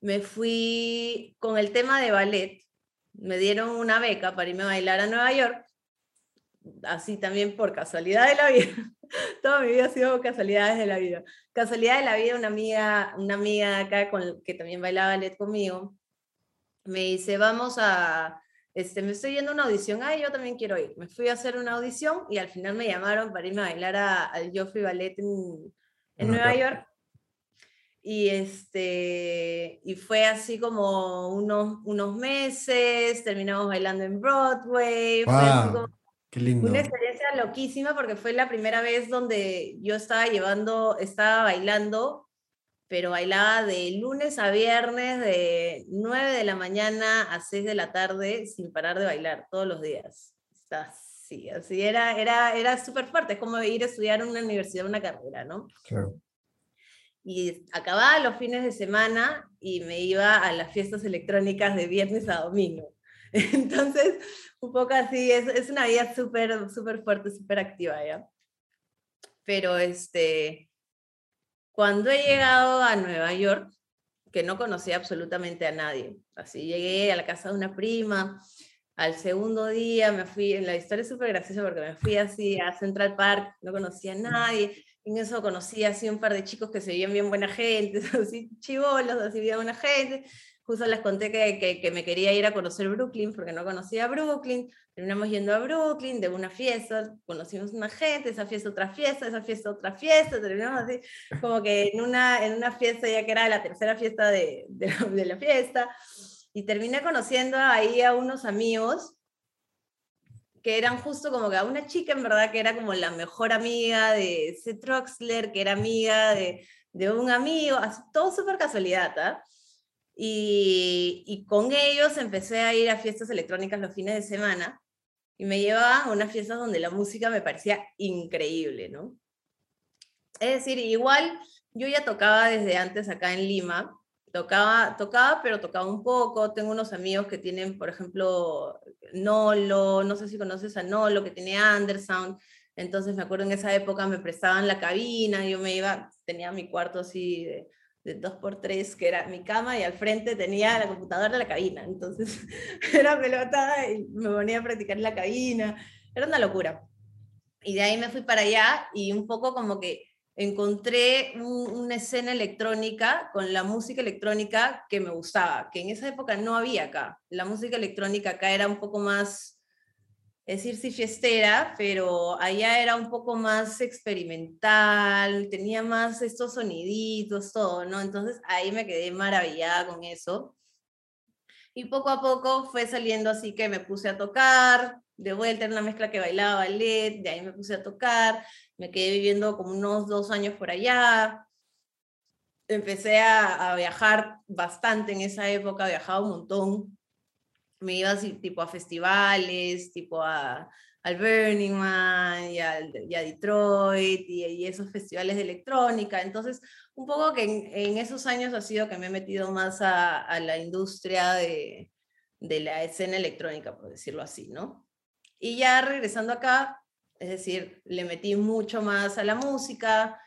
me fui con el tema de ballet, me dieron una beca para irme a bailar a Nueva York, así también por casualidad de la vida. *laughs* Toda mi vida ha sido casualidades de la vida. Casualidad de la vida, una amiga, una amiga acá con, que también bailaba ballet conmigo, me dice, vamos a, este, me estoy yendo a una audición, ay, yo también quiero ir. Me fui a hacer una audición y al final me llamaron para irme a bailar al Joffrey Ballet en, en Nueva York. Y, este, y fue así como unos, unos meses, terminamos bailando en Broadway. Wow, qué lindo. Una experiencia loquísima porque fue la primera vez donde yo estaba llevando, estaba bailando pero bailaba de lunes a viernes, de 9 de la mañana a 6 de la tarde, sin parar de bailar todos los días. Así, así era, era, era súper fuerte, es como ir a estudiar en una universidad, una carrera, ¿no? Claro. Y acababa los fines de semana y me iba a las fiestas electrónicas de viernes a domingo. *laughs* Entonces, un poco así, es, es una vida súper, súper fuerte, súper activa, ¿ya? Pero este, cuando he llegado a Nueva York, que no conocía absolutamente a nadie, así llegué a la casa de una prima, al segundo día me fui, la historia es súper graciosa porque me fui así a Central Park, no conocía a nadie, en eso conocí así un par de chicos que se veían bien buena gente, *laughs* así chivolos, así bien buena gente, justo les conté que, que, me quería ir a conocer Brooklyn porque no conocía Brooklyn. Terminamos yendo a Brooklyn de una fiesta, conocimos una gente, esa fiesta otra fiesta, esa fiesta otra fiesta, terminamos así como que en una, en una fiesta ya que era la tercera fiesta de, de, de la fiesta. Y terminé conociendo ahí a unos amigos que eran justo como que a una chica en verdad que era como la mejor amiga de Seth Troxler, que era amiga de, de un amigo, así, todo súper casualidad, ¿ah? Y, con ellos empecé a ir a fiestas electrónicas los fines de semana y me llevaba a unas fiestas donde la música me parecía increíble, ¿no? Es decir, igual yo ya tocaba desde antes acá en Lima, tocaba, tocaba, pero tocaba un poco. Tengo unos amigos que tienen, por ejemplo, Nolo, no sé si conoces a Nolo, que tiene Anderson. Entonces me acuerdo en esa época me prestaban la cabina, yo me iba, tenía mi cuarto así de, de dos por tres, que era mi cama, y al frente tenía la computadora de la cabina. Entonces *laughs* era pelota y me ponía a practicar en la cabina. Era una locura. Y de ahí me fui para allá y un poco como que encontré una escena electrónica con la música electrónica que me gustaba, que en esa época no había acá. La música electrónica acá era un poco más es sí fiestera, pero allá era un poco más experimental, tenía más estos soniditos, todo, ¿no? Entonces ahí me quedé maravillada con eso. Y poco a poco fue saliendo así que me puse a tocar, de vuelta en una mezcla que bailaba ballet, de ahí me puse a tocar, me quedé viviendo como unos dos años por allá. Empecé a, a viajar bastante en esa época, viajaba un montón, me iba así, tipo a festivales, tipo a, al Burning Man y, a Detroit y, esos festivales de electrónica. Entonces, un poco que en, esos años ha sido que me he metido más a, a la industria de, de, la escena electrónica, por decirlo así, ¿no? Y ya regresando acá, es decir, le metí mucho más a la música,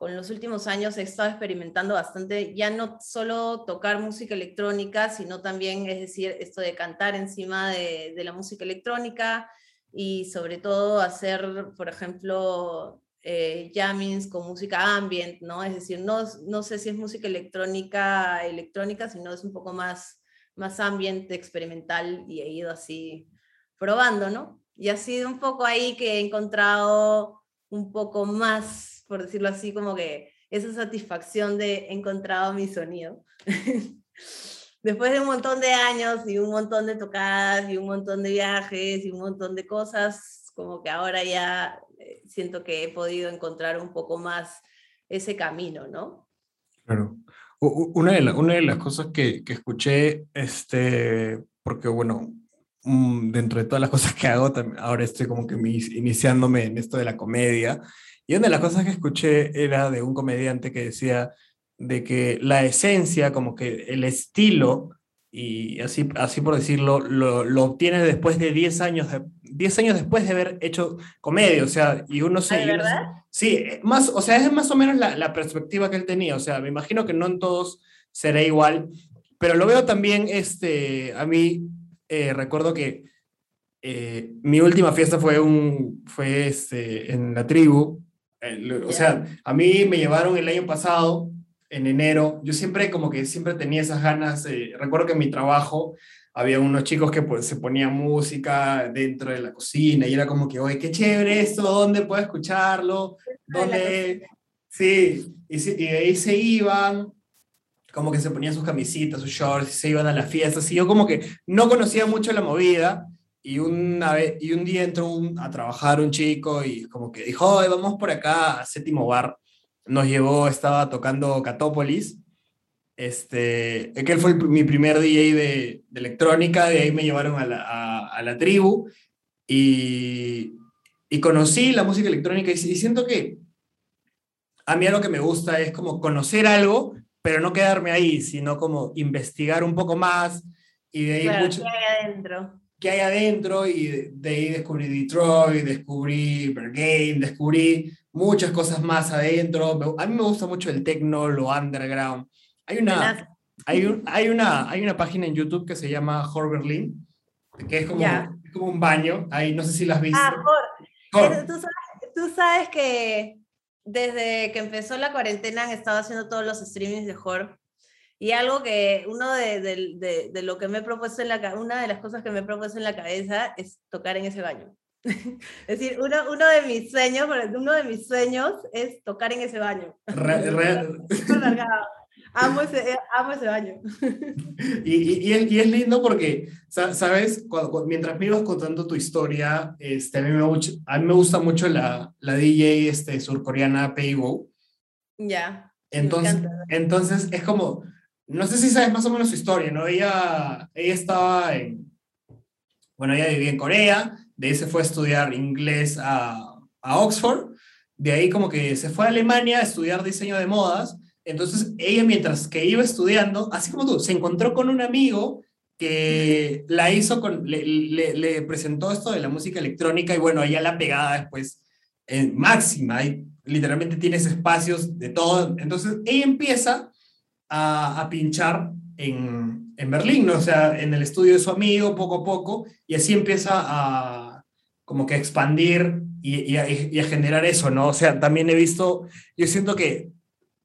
con los últimos años he estado experimentando bastante, ya no solo tocar música electrónica, sino también, es decir, esto de cantar encima de, la música electrónica y sobre todo hacer, por ejemplo, eh, jammings con música ambient, ¿no? Es decir, no, no sé si es música electrónica, electrónica, sino es un poco más, más ambient, experimental y he ido así probando, ¿no? Y ha sido un poco ahí que he encontrado un poco más por decirlo así, como que esa satisfacción de he encontrado mi sonido. *laughs* Después de un montón de años y un montón de tocadas y un montón de viajes y un montón de cosas, como que ahora ya eh, siento que he podido encontrar un poco más ese camino, ¿no? Claro. Una de, una de las cosas que, que, escuché, este, porque bueno, mm, dentro de todas las cosas que hago, ahora estoy como que iniciándome en esto de la comedia, y una de las cosas que escuché era de un comediante que decía de que la esencia, como que el estilo, y así, así por decirlo, lo, lo obtiene después de 10 años, de, 10 años después de haber hecho comedia, o sea, y uno se... verdad? sí, eh, más, o sea, es más o menos la, la, perspectiva que él tenía, o sea, me imagino que no en todos será igual, pero lo veo también, este, a mí, eh, recuerdo que eh, mi última fiesta fue, un, fue este, en la tribu. Eh, o sea, a mí me llevaron el año pasado, en enero. Yo siempre como que siempre tenía esas ganas. recuerdo que en mi trabajo había unos chicos que pues, se ponían música dentro de la cocina y era como que, oye, qué chévere esto, ¿dónde puedo escucharlo? ¿Dónde? Sí, y, y ahí se iban, como que se ponían sus camisitas, sus shorts, se iban a las fiestas, y yo como que no conocía mucho la movida, y, una vez, y un día entró a trabajar un chico y como que dijo, vamos por acá a Séptimo Bar, nos llevó, estaba tocando Catópolis, este, que él fue mi primer DJ de, de, electrónica, de ahí me llevaron a la, a, la tribu, y, y, conocí la música electrónica, y, y siento que a mí lo que me gusta es como conocer algo, pero no quedarme ahí, sino como investigar un poco más y de ahí mucho... ¿Qué hay adentro? ¿Qué hay adentro? Y de, ahí descubrí Detroit, descubrí Bergame, descubrí muchas cosas más adentro. A mí me gusta mucho el techno, lo underground. Hay una, hay, hay, una, hay una página en YouTube que se llama Hor Berlin, que es como, como un baño. Ahí no sé si las has visto. Ah, Hor. Tú, sabes, tú sabes que desde que empezó la cuarentena han estado haciendo todos los streamings de horror. Y algo que uno de, de, de, lo que me he propuesto en la una de las cosas que me he propuesto en la cabeza es tocar en ese baño. *laughs* es decir, uno, uno de mis sueños, uno de mis sueños es tocar en ese baño. *laughs* Amo ese, eh, amo ese baño. *laughs* y, y, y, es, lindo porque, ¿sabes? mientras me ibas contando tu historia, este, a, mí me, a mí me gusta mucho la, la DJ este, surcoreana Peigo. Ya. Entonces, entonces es como, no sé si sabes más o menos su historia, ¿no? Ella, ella estaba en, bueno, ella vivía en Corea, de ahí se fue a estudiar inglés a, a Oxford, de ahí como que se fue a Alemania a estudiar diseño de modas entonces, ella mientras que iba estudiando, así como tú, se encontró con un amigo que la hizo con, le, le, presentó esto de la música electrónica y bueno, ella la pegada después en máxima, y literalmente tienes espacios de todo. Entonces, ella empieza a, a pinchar en, en, Berlín, ¿no? o sea, en el estudio de su amigo, poco a poco, y así empieza a como que expandir y, y, a, y a generar eso, ¿no? O sea, también he visto, yo siento que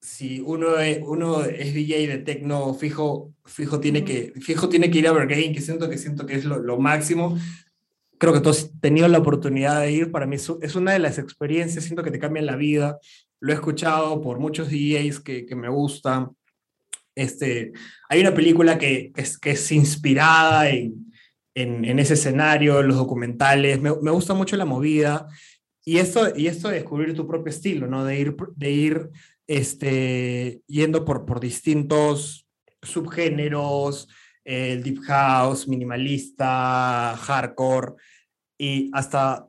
si uno es, uno es DJ de techno fijo, fijo tiene que, fijo tiene que ir a Berghain, que siento que siento que es lo, lo máximo. Creo que todos han tenido la oportunidad de ir, para mí es una de las experiencias, siento que te cambian la vida. Lo he escuchado por muchos DJs que, que me gustan. Este, hay una película que, es, que es inspirada en, en, en, ese escenario, los documentales. Me, me, gusta mucho la movida. Y esto, y esto de descubrir tu propio estilo, ¿no? De ir, de ir este, yendo por, por distintos subgéneros, el deep house, minimalista, hardcore, y hasta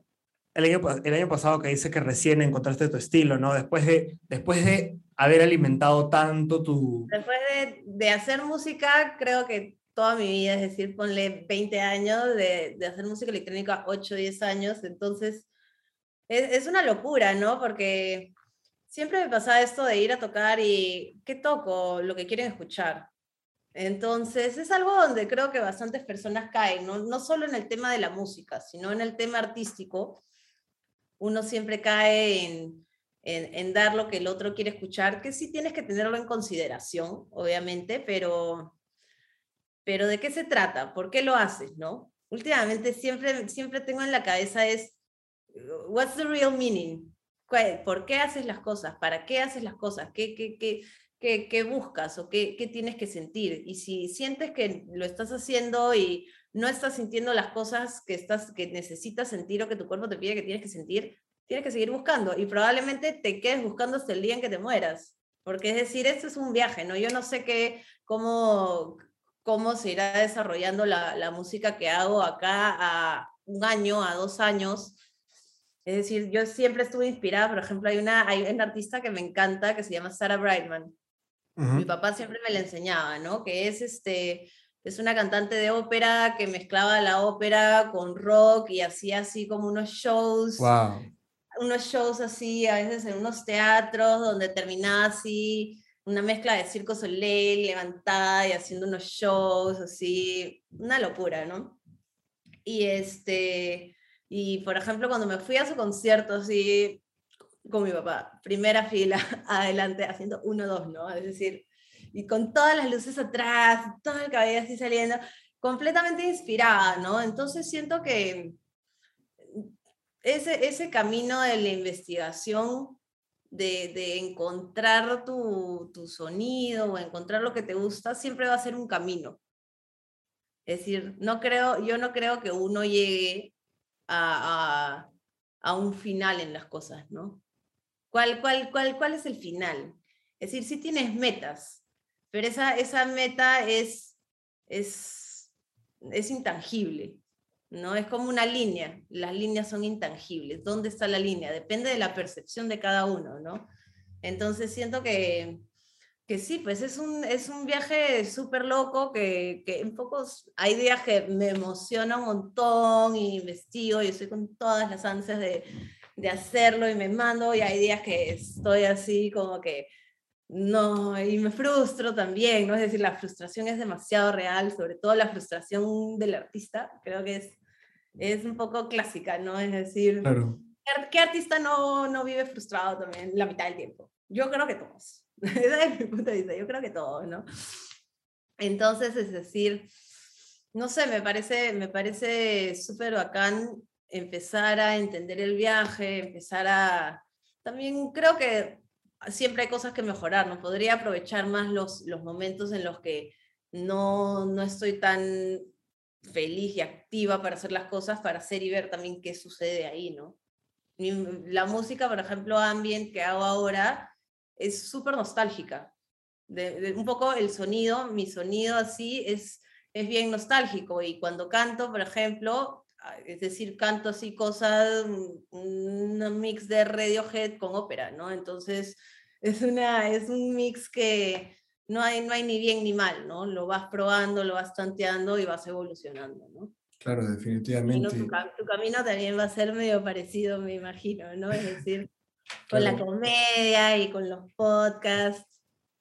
el año, el año pasado que dice que recién encontraste tu estilo, ¿no? Después de, después de haber alimentado tanto tu... Después de, de hacer música, creo que toda mi vida, es decir, ponle 20 años de, de hacer música electrónica, 8, 10 años, entonces es, es una locura, ¿no? Porque siempre me pasa esto de ir a tocar y ¿qué toco? Lo que quieren escuchar. Entonces, es algo donde creo que bastantes personas caen, no, no solo en el tema de la música, sino en el tema artístico. Uno siempre cae en, en, dar lo que el otro quiere escuchar, que sí tienes que tenerlo en consideración, obviamente, pero, pero ¿de qué se trata? ¿Por qué lo haces? ¿no? Últimamente siempre, siempre tengo en la cabeza es, what's the real meaning? ¿Por qué haces las cosas? ¿Para qué haces las cosas? ¿Qué, qué, qué, qué, qué buscas o qué, qué tienes que sentir? Y si sientes que lo estás haciendo y no estás sintiendo las cosas que, estás, que necesitas sentir o que tu cuerpo te pide que tienes que sentir, tienes que seguir buscando y probablemente te quedes buscando hasta el día en que te mueras. Porque es decir, esto es un viaje, ¿no? Yo no sé qué, cómo, cómo se irá desarrollando la, la música que hago acá a un año, a dos años, es decir, yo siempre estuve inspirada, por ejemplo, hay una, hay una artista que me encanta que se llama Sarah Brightman. Mi papá siempre me la enseñaba, ¿no? Que es, este, es una cantante de ópera que mezclaba la ópera con rock y hacía así como unos shows. Wow. Unos shows así, a veces en unos teatros donde terminaba así, una mezcla de circo soleil levantada y haciendo unos shows así, una locura, ¿no? Y este, y por ejemplo, cuando me fui a su concierto, así, con mi papá, primera fila, *laughs* adelante, haciendo uno, dos, ¿no? Es decir, y con todas las luces atrás, todo el cabello así saliendo, completamente inspirada, ¿no? Entonces siento que ese, ese camino de la investigación, de, de encontrar tu, tu, sonido o encontrar lo que te gusta, siempre va a ser un camino. Es decir, no creo, yo no creo que uno llegue a, a, un final en las cosas, ¿no? ¿Cuál, cuál, cuál, ¿Cuál es el final? Es decir, si tienes metas, pero esa, esa meta es, es, es intangible. ¿No? Es como una línea, las líneas son intangibles. ¿Dónde está la línea? Depende de la percepción de cada uno, ¿no? Entonces siento que, que sí, pues es un, es un viaje súper loco que, que en pocos, hay días que me emociona un montón y investigo y estoy con todas las ansias de, de hacerlo y me mando y hay días que estoy así como que no, y me frustro también, ¿no? Es decir, la frustración es demasiado real, sobre todo la frustración del artista, creo que es, es un poco clásica, ¿no? Es decir, ¿qué, artista no, no vive frustrado también la mitad del tiempo? Yo creo que todos. *laughs* Ese es mi punto de vista, yo creo que todos, ¿no? Entonces, es decir, no sé, me parece, me parece súper bacán empezar a entender el viaje, empezar a... También creo que siempre hay cosas que mejorar, ¿no? Podría aprovechar más los, los momentos en los que no, no estoy tan feliz y activa para hacer las cosas, para hacer y ver también qué sucede ahí, ¿no? La música, por ejemplo, ambient que hago ahora, es súper nostálgica. Un poco el sonido, mi sonido así es, es bien nostálgico y cuando canto, por ejemplo, es decir, canto así cosas, un mix de Radiohead con ópera, ¿no? Entonces, es, una, es un mix que no hay, no hay ni bien ni mal, ¿no? Lo vas probando, lo vas tanteando y vas evolucionando, ¿no? Claro, definitivamente. Tu, tu, camino también va a ser medio parecido, me imagino, ¿no? Es decir, *laughs* con la comedia y con los podcasts.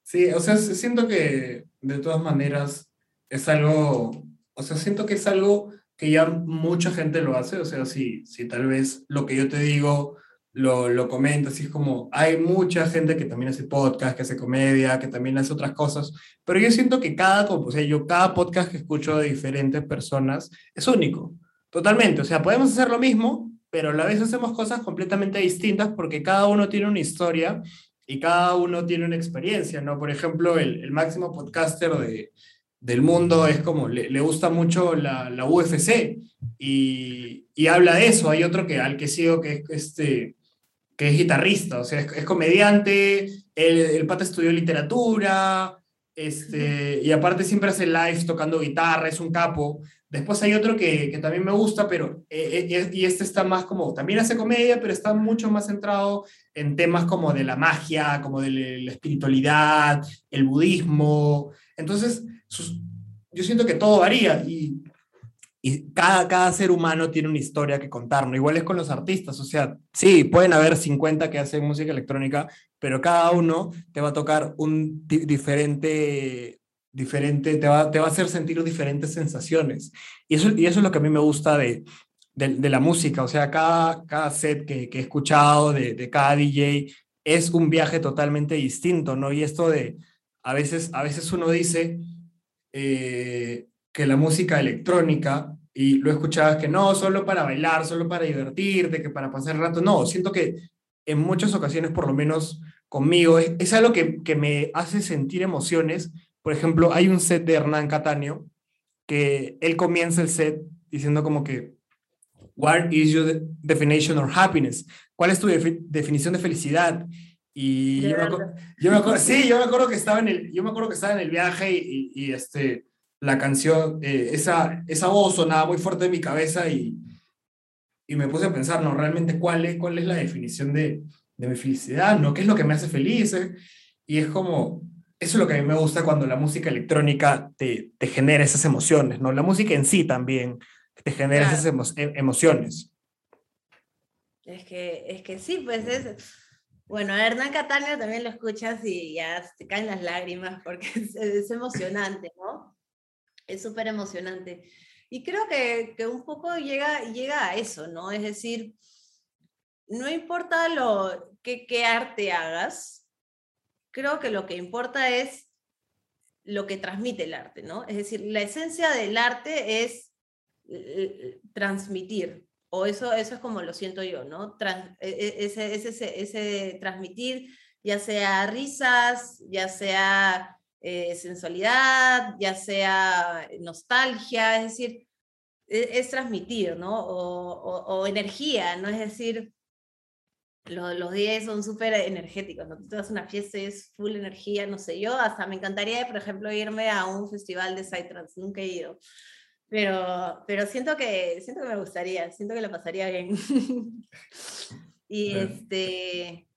Sí, o sea, siento que de todas maneras es algo, o sea, siento que es algo que ya mucha gente lo hace, o sea, si, si tal vez lo que yo te digo lo, lo comentas, y es como, hay mucha gente que también hace podcast, que hace comedia, que también hace otras cosas, pero yo siento que cada, o sea, yo cada podcast que escucho de diferentes personas es único, totalmente, o sea, podemos hacer lo mismo, pero a la vez hacemos cosas completamente distintas porque cada uno tiene una historia y cada uno tiene una experiencia, ¿no? Por ejemplo, el, el máximo podcaster de, del mundo es como, le, le gusta mucho la, la UFC y, y, habla de eso. Hay otro que al que sigo que es, este, que es guitarrista, o sea, es, es comediante, el, el, pata estudió literatura, este, y aparte siempre hace live tocando guitarra, es un capo. Después hay otro que, que también me gusta, pero, eh, eh y este está más como, también hace comedia, pero está mucho más centrado en temas como de la magia, como de la espiritualidad, el budismo. Entonces, sus, yo siento que todo varía y, y cada, cada ser humano tiene una historia que contarnos. Igual es con los artistas, o sea, sí, pueden haber 50 que hacen música electrónica, pero cada uno te va a tocar un diferente, diferente te, va, te va a hacer sentir diferentes sensaciones. Y eso, y eso es lo que a mí me gusta de, de, la música, o sea, cada, cada set que, que he escuchado de, de cada DJ es un viaje totalmente distinto, ¿no? Y esto de, a veces, a veces uno dice eh, que la música electrónica, y lo escuchabas que no, solo para bailar, solo para divertirte, que para pasar el rato, no, siento que en muchas ocasiones, por lo menos conmigo, es, es algo que, que me hace sentir emociones. Por ejemplo, hay un set de Hernán Cataño que él comienza el set diciendo como que, What is your definition of happiness? ¿Cuál es tu defi definición de felicidad? Y yo me, yo me, acuerdo, sí, yo me acuerdo que estaba en el, yo me acuerdo que estaba en el viaje y, y, y este, la canción, eh, esa, esa voz sonaba muy fuerte en mi cabeza y, y me puse a pensar, ¿no? Realmente, ¿cuál es, cuál es la definición de, de mi felicidad? ¿No? ¿Qué es lo que me hace feliz? Eh? Y es como, eso es lo que a mí me gusta cuando la música electrónica te, te genera esas emociones, ¿no? La música en sí también te genera claro. esas emo emociones. Es que, es que sí, pues es bueno, a Hernán Cataño también lo escuchas y ya te caen las lágrimas porque *laughs* es, es emocionante, ¿no? Es súper emocionante. Y creo que, que, un poco llega, llega a eso, ¿no? Es decir, no importa lo que, qué arte hagas, creo que lo que importa es lo que transmite el arte, ¿no? Es decir, la esencia del arte es eh, transmitir, o eso, eso es como lo siento yo, ¿no? E, e, ese, ese, ese, transmitir, ya sea risas, ya sea eh, sensualidad, ya sea nostalgia, es decir, e, es, transmitir, ¿no? O, o, energía, ¿no? Es decir, los, los días son súper energéticos, ¿no? Tú das una fiesta y es full energía, no sé, yo hasta me encantaría, por ejemplo, irme a un festival de Psytrance, nunca he ido. Pero, pero siento, que, siento que me gustaría, siento que lo pasaría bien. *laughs* y, este,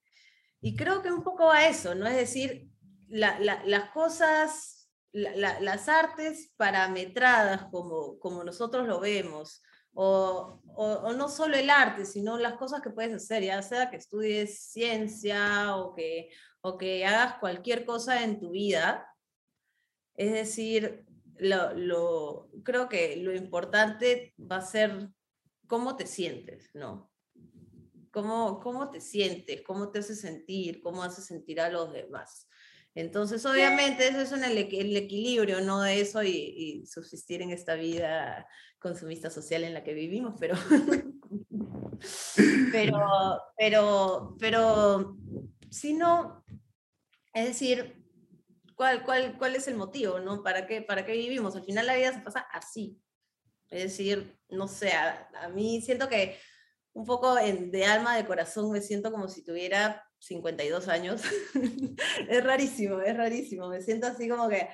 y creo que un poco a eso, ¿no? Es decir, la, la, las cosas, la, las artes parametradas como, como nosotros lo vemos, o, o, no solo el arte, sino las cosas que puedes hacer, ya sea que estudies ciencia o que, o que hagas cualquier cosa en tu vida. Es decir, lo, creo que lo importante va a ser cómo te sientes, ¿no? Cómo, cómo te sientes, cómo te hace sentir, cómo hace sentir a los demás. Entonces, obviamente, eso es el, el equilibrio, ¿no? De eso y, subsistir en esta vida consumista social en la que vivimos, pero, *laughs* pero, pero, pero, si no, es decir, ¿Cuál, cuál, cuál es el motivo, no? ¿Para qué, ¿Para qué vivimos? Al final la vida se pasa así. Es decir, no sé, a, mí siento que un poco en, de alma, de corazón, me siento como si tuviera 52 años. *laughs* es rarísimo, es rarísimo. Me siento así como que...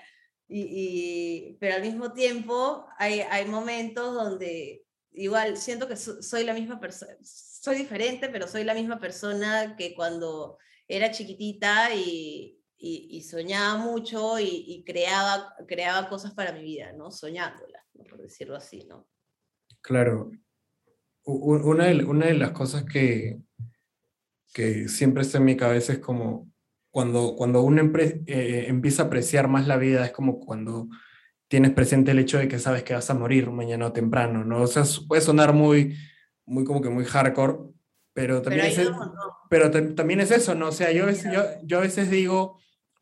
Y, y, pero al mismo tiempo hay, hay momentos donde igual siento que soy la misma persona, soy diferente, pero soy la misma persona que cuando era chiquitita y, y, soñaba mucho y, creaba, creaba cosas para mi vida, ¿no? Soñándolas, por decirlo así, ¿no? Claro. Una de, una de las cosas que, que siempre está en mi cabeza es como cuando, cuando uno eh, empieza a apreciar más la vida, es como cuando tienes presente el hecho de que sabes que vas a morir mañana o temprano, ¿no? O sea, puede sonar muy, muy como que muy hardcore, pero también, es, pero también es eso, ¿no? O sea, yo, yo, yo a veces digo,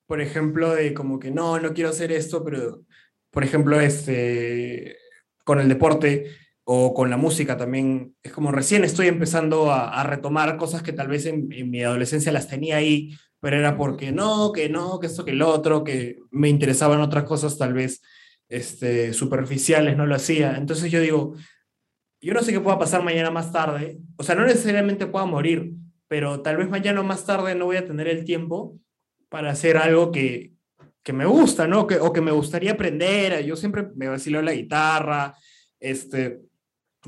por ejemplo, de como que no, no quiero hacer esto, pero, por ejemplo, este, con el deporte o con la música también, es como recién estoy empezando a, retomar cosas que tal vez en, mi adolescencia las tenía ahí, pero era porque no, que no, que esto, que lo otro, que me interesaban otras cosas tal vez este, superficiales, no lo hacía. Entonces yo digo, yo no sé qué pueda pasar mañana más tarde, o sea, no necesariamente pueda morir, pero tal vez mañana más tarde no voy a tener el tiempo para hacer algo que, que me gusta, ¿no? Que, o que me gustaría aprender. Yo siempre me vacilo la guitarra, este,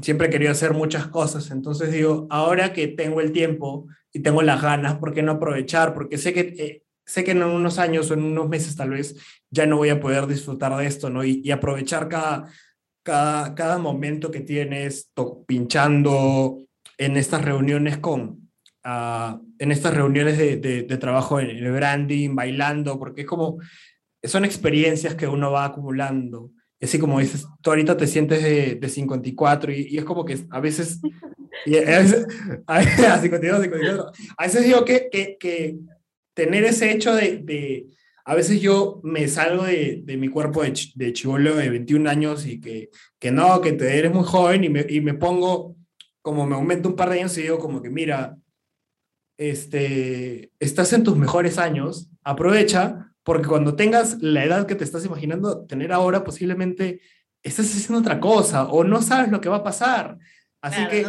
siempre he querido hacer muchas cosas. Entonces digo, ahora que tengo el tiempo y tengo las ganas, ¿por qué no aprovechar? Porque sé que, eh, sé que en unos años o en unos meses tal vez ya no voy a poder disfrutar de esto, ¿no? Y, aprovechar cada, cada, cada momento que tienes pinchando en estas reuniones con, en estas reuniones de, de, trabajo en el branding, bailando, porque es como, son experiencias que uno va acumulando. Así como dices, tú ahorita te sientes de, de 54 y, y, es como que a veces, y a veces, *laughs* a, 52, 54, a veces digo que, que, que tener ese hecho de, de, a veces yo me salgo de, de mi cuerpo de, de chivolo de 21 años y que, que no, que te eres muy joven y me, y me pongo, como me aumento un par de años y digo como que mira, este, estás en tus mejores años, aprovecha, porque cuando tengas la edad que te estás imaginando tener ahora, posiblemente estás haciendo otra cosa o no sabes lo que va a pasar. Así, que,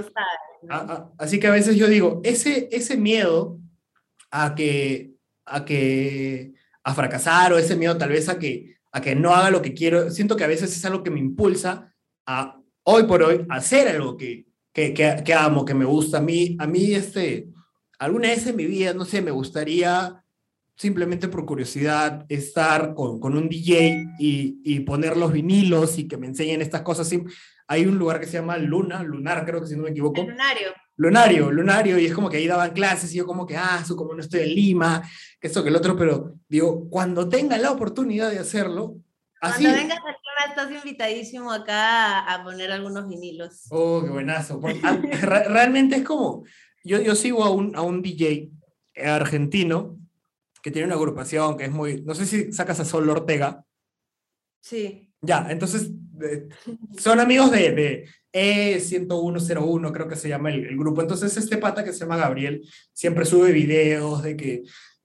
A, así que a veces yo digo, ese, ese miedo a que, a que, a fracasar o ese miedo tal vez a que, a que no haga lo que quiero, siento que a veces es algo que me impulsa a hoy por hoy hacer algo que, que, que, que amo, que me gusta. A mí, a mí este, alguna vez en mi vida, no sé, me gustaría simplemente por curiosidad estar con, con un DJ y, y, poner los vinilos y que me enseñen estas cosas. Hay un lugar que se llama Luna, Lunar creo que si no me equivoco. lunario. Lunario, Lunario, y es como que ahí daban clases y yo como que, ah, eso como no estoy en Lima, que esto, que el otro, pero digo, cuando tenga la oportunidad de hacerlo, Así. Cuando vengas a Lima estás invitadísimo acá a, poner algunos vinilos. Oh, qué buenazo. Porque, re- realmente es como, yo, yo sigo a un, a un DJ argentino que tiene una agrupación que es muy, no sé si sacas a Sol Ortega. Sí. Ya, entonces eh, son amigos de, de E1101, creo que se llama el, el grupo. Entonces este pata que se llama Gabriel siempre sube videos de que...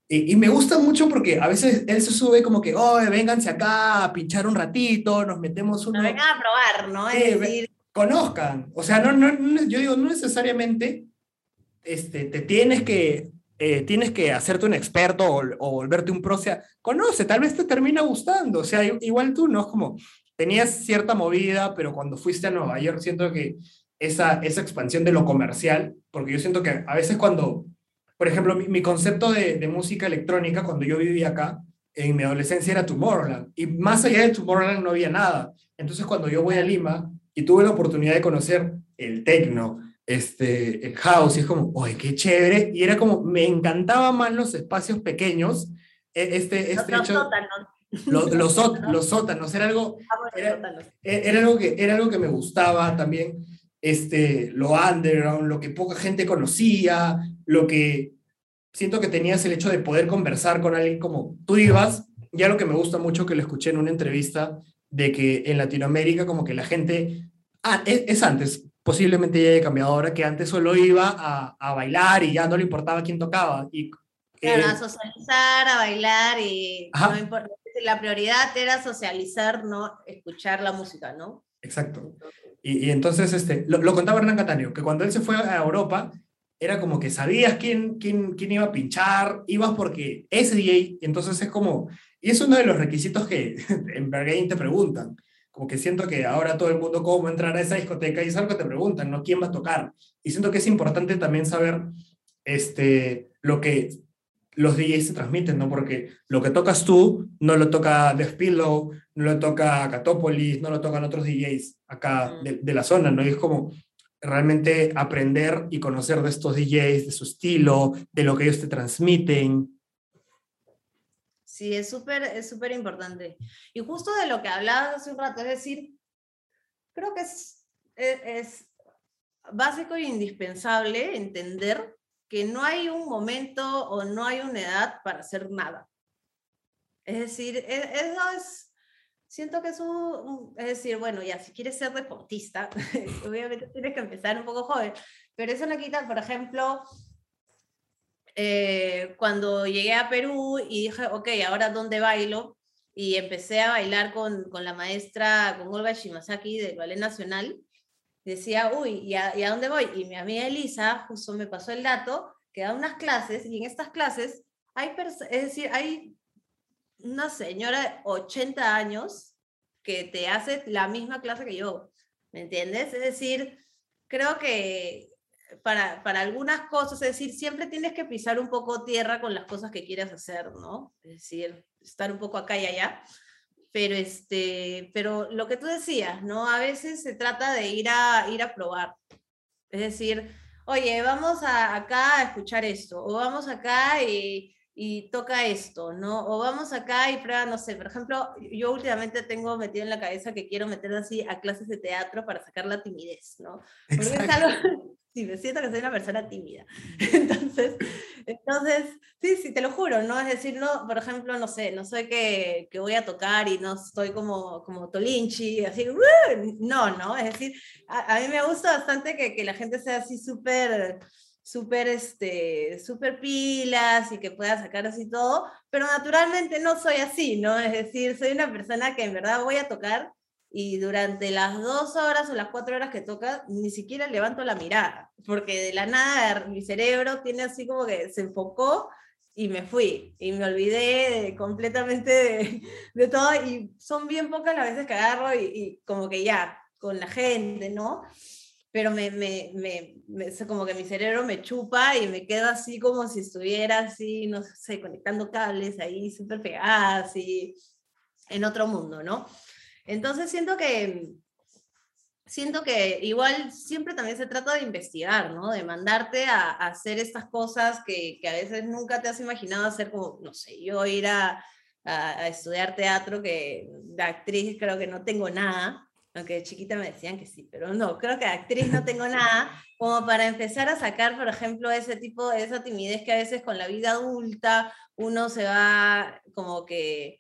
Y, y me gusta mucho porque a veces él se sube como que, oye, vénganse acá a pinchar un ratito, nos metemos No uno... vengan a probar, ¿no? Sí, Es decir, conozcan. O sea, no, no, no- yo digo, no necesariamente este, te tienes que, eh, tienes que hacerte un experto o, o volverte un pro. Conoce, tal vez te termina gustando. O sea, igual tú, ¿no? Es como, tenías cierta movida, pero cuando fuiste a Nueva York, siento que esa, esa expansión de lo comercial, porque yo siento que a veces cuando, por ejemplo, mi, mi concepto de, de música electrónica, cuando yo vivía acá, en mi adolescencia era Tomorrowland, y más allá de Tomorrowland no había nada. Entonces, cuando yo voy a Lima y tuve la oportunidad de conocer el techno, este, el house, y es como, oye, qué chévere, y era como, me encantaban más los espacios pequeños, e- este, los este hecho, sótanos. los, los, *laughs* sót- los sótanos, era algo, los Era- e- era algo que, era algo que me gustaba también, este, lo underground, lo que poca gente conocía, lo que siento que tenías el hecho de poder conversar con alguien como tú ibas, ya lo que me gusta mucho que lo escuché en una entrevista, de que en Latinoamérica como que la gente, ah, es, es antes, posiblemente ya haya cambiado ahora, que antes solo iba a, a bailar y ya no le importaba quién tocaba. Y, Claro, eh, a socializar, a bailar y Ajá. no importa. La prioridad era socializar, no escuchar la música, ¿no? Exacto. Y, y entonces, este, lo, lo contaba Hernán Cataño, que cuando él se fue a Europa, era como que sabías quién, quién, quién iba a pinchar, ibas porque es DJ, entonces es como, y es uno de los requisitos que *laughs* en Berghain te preguntan, como que siento que ahora todo el mundo cómo entrar a esa discoteca y es algo que te preguntan, ¿no? ¿Quién va a tocar? Y siento que es importante también saber este, lo que los DJs se transmiten, ¿no? Porque lo que tocas tú no lo toca Def Pillow, no lo toca Catopolis, no lo tocan otros DJs acá de, de la zona, ¿no? Y es como realmente aprender y conocer de estos DJs, de su estilo, de lo que ellos te transmiten. Sí, es súper, es súper importante. Y justo de lo que hablabas hace un rato, es decir, creo que es, es, es básico e indispensable entender que no hay un momento o no hay una edad para hacer nada. Es decir, e- eso es, siento que es un- es decir, bueno, ya, si quieres ser deportista, *laughs* obviamente tienes que empezar un poco joven, pero eso no quita, por ejemplo, eh, cuando llegué a Perú y dije, ok, ahora dónde bailo, y empecé a bailar con, con la maestra, con Olga Shimazaki del Ballet Nacional, decía, uy, ¿y a, y a dónde voy? Y mi amiga Elisa justo me pasó el dato que da unas clases, y en estas clases hay, es decir, hay una señora de 80 años que te hace la misma clase que yo, ¿me entiendes? Es decir, creo que para, para algunas cosas, es decir, siempre tienes que pisar un poco tierra con las cosas que quieras hacer, ¿no? Es decir, estar un poco acá y allá. Pero, este, pero lo que tú decías, ¿no? A veces se trata de ir a, ir a probar. Es decir, oye, vamos a, acá a escuchar esto, o vamos acá y, y toca esto, ¿no? O vamos acá y prueba, no sé, por ejemplo, yo últimamente tengo metido en la cabeza que quiero meter así a clases de teatro para sacar la timidez, ¿no? Porque es algo, sí, me siento que soy una persona tímida. *laughs* Entonces, entonces, sí, sí, te lo juro, ¿no? Es decir, no, por ejemplo, no sé, no soy que, que voy a tocar y no estoy como, como Tolinchi, así, "Uh", no, no, es decir, a, a mí me gusta bastante que, que la gente sea así súper, súper, este, súper pilas y que pueda sacar así todo, pero naturalmente no soy así, ¿no? Es decir, soy una persona que en verdad voy a tocar y durante las dos horas o las cuatro horas que toca, ni siquiera levanto la mirada, porque de la nada mi cerebro tiene así como que se enfocó y me fui, y me olvidé de- completamente de, de todo, y son bien pocas las veces que agarro y, y como que ya, con la gente, ¿no? Pero me, me, me, me- como que mi cerebro me chupa y me quedo así como si estuviera así, no sé, conectando cables ahí súper pegadas, así, en otro mundo, ¿no? Entonces siento que, siento que igual siempre también se trata de investigar, ¿no? De mandarte a, a hacer estas cosas que, que a veces nunca te has imaginado hacer, como, no sé, yo ir a, a, estudiar teatro, que de actriz creo que no tengo nada, aunque de chiquita me decían que sí, pero no, creo que de actriz no tengo nada, *laughs* como para empezar a sacar, por ejemplo, ese tipo, esa timidez que a veces con la vida adulta uno se va como que,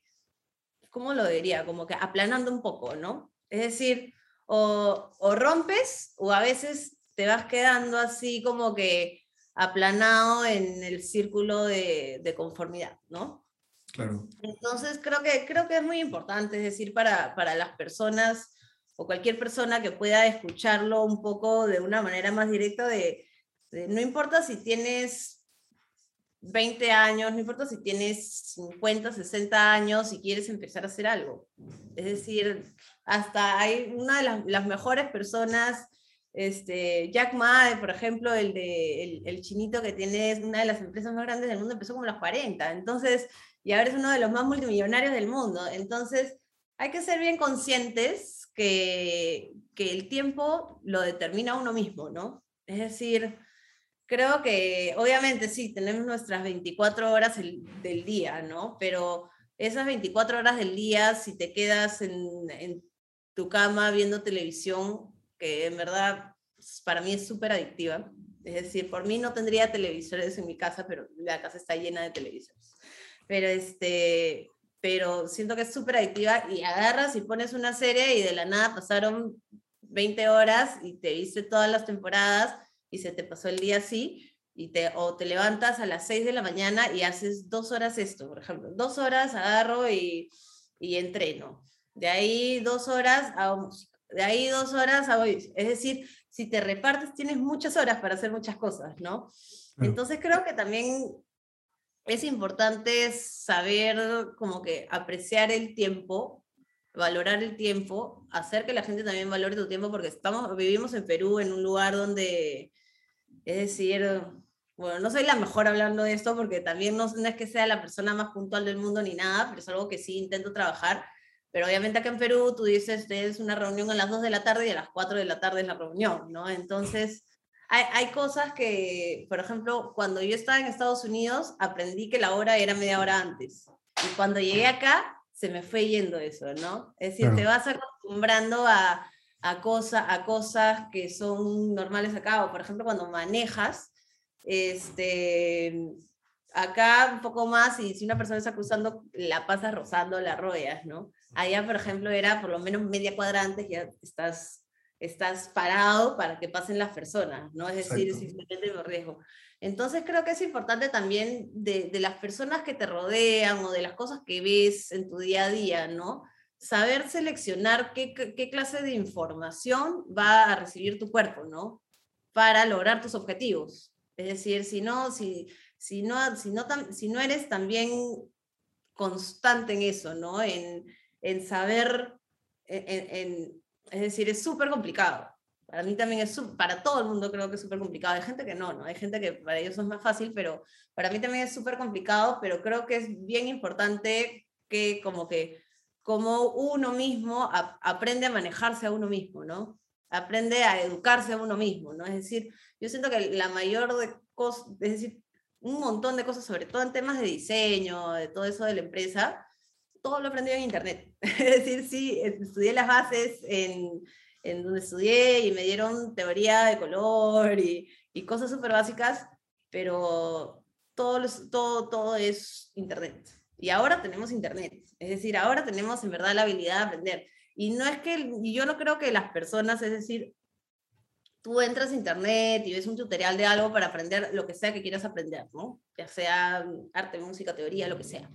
¿cómo lo diría? Como que aplanando un poco, ¿no? Es decir, o, o rompes o a veces te vas quedando así como que aplanado en el círculo de, de conformidad, ¿no? Claro. Entonces creo que, creo que es muy importante, es decir, para, para las personas o cualquier persona que pueda escucharlo un poco de una manera más directa de, de no importa si tienes 20 años, no importa si tienes 50, 60 años y quieres empezar a hacer algo. Es decir, hasta hay una de las, mejores personas este, Jack Ma, por ejemplo, el, de, el, chinito que tiene una de las empresas más grandes del mundo, empezó como a los 40. Entonces, y ahora es uno de los más multimillonarios del mundo. Entonces, hay que ser bien conscientes que, que el tiempo lo determina uno mismo, ¿no? Es decir, creo que obviamente sí, tenemos nuestras 24 horas el, del día, ¿no? Pero esas 24 horas del día, si te quedas en, en tu cama viendo televisión, que en verdad pues, para mí es súper adictiva. Es decir, por mí no tendría televisores en mi casa, pero la casa está llena de televisores. Pero, este, pero siento que es súper adictiva y agarras y pones una serie y de la nada pasaron 20 horas y te viste todas las temporadas y se te pasó el día así. Y te, o te levantas a las 6 de la mañana y haces dos horas esto, por ejemplo. Dos horas agarro y, y entreno. De ahí dos horas hago música de ahí dos horas a. Es decir, si te repartes, tienes muchas horas para hacer muchas cosas, ¿no? Entonces creo que también es importante saber como que apreciar el tiempo, valorar el tiempo, hacer que la gente también valore tu tiempo, porque estamos, vivimos en Perú, en un lugar donde, es decir, bueno, no soy la mejor hablando de esto, porque también no, no es que sea la persona más puntual del mundo ni nada, pero es algo que sí intento trabajar, pero obviamente acá en Perú tú dices, es una reunión a las 2 de la tarde y a las 4 de la tarde es la reunión, ¿no? Entonces, hay, hay, cosas que, por ejemplo, cuando yo estaba en Estados Unidos, aprendí que la hora era media hora antes. Y cuando llegué acá, se me fue yendo eso, ¿no? Es decir, te vas acostumbrando a, a, cosa, a cosas que son normales acá, o por ejemplo, cuando manejas, este, acá un poco más, y si una persona está cruzando, la pasas rozando, la rodeas, ¿no? Allá, por ejemplo, era por lo menos media cuadra antes, ya estás, estás parado para que pasen las personas, ¿no? Es decir, simplemente por riesgo. Entonces creo que es importante también de, de, las personas que te rodean o de las cosas que ves en tu día a día, ¿no? Saber seleccionar qué, qué clase de información va a recibir tu cuerpo, ¿no? Para lograr tus objetivos. Es decir, si no, si, si no, si no, si no eres también constante en eso, ¿no? En, en saber, en, es decir, es súper complicado. Para mí también es, para todo el mundo creo que es súper complicado. Hay gente que no, ¿no? Hay gente que para ellos es más fácil, pero para mí también es súper complicado, pero creo que es bien importante que como que, como uno mismo aprende a manejarse a uno mismo, ¿no? Aprende a educarse a uno mismo, ¿no? Es decir, yo siento que la mayor de cosas, es decir, un montón de cosas, sobre todo en temas de diseño, de todo eso de la empresa, todo lo aprendí en internet. *laughs* es decir, sí, estudié las bases en, en, donde estudié y me dieron teoría de color y, y cosas súper básicas, pero todo, todo, todo es internet. Y ahora tenemos internet. Es decir, ahora tenemos en verdad la habilidad de aprender. Y no es que, yo no creo que las personas, es decir, tú entras a internet y ves un tutorial de algo para aprender lo que sea que quieras aprender, ¿no? Ya sea arte, música, teoría, lo que sea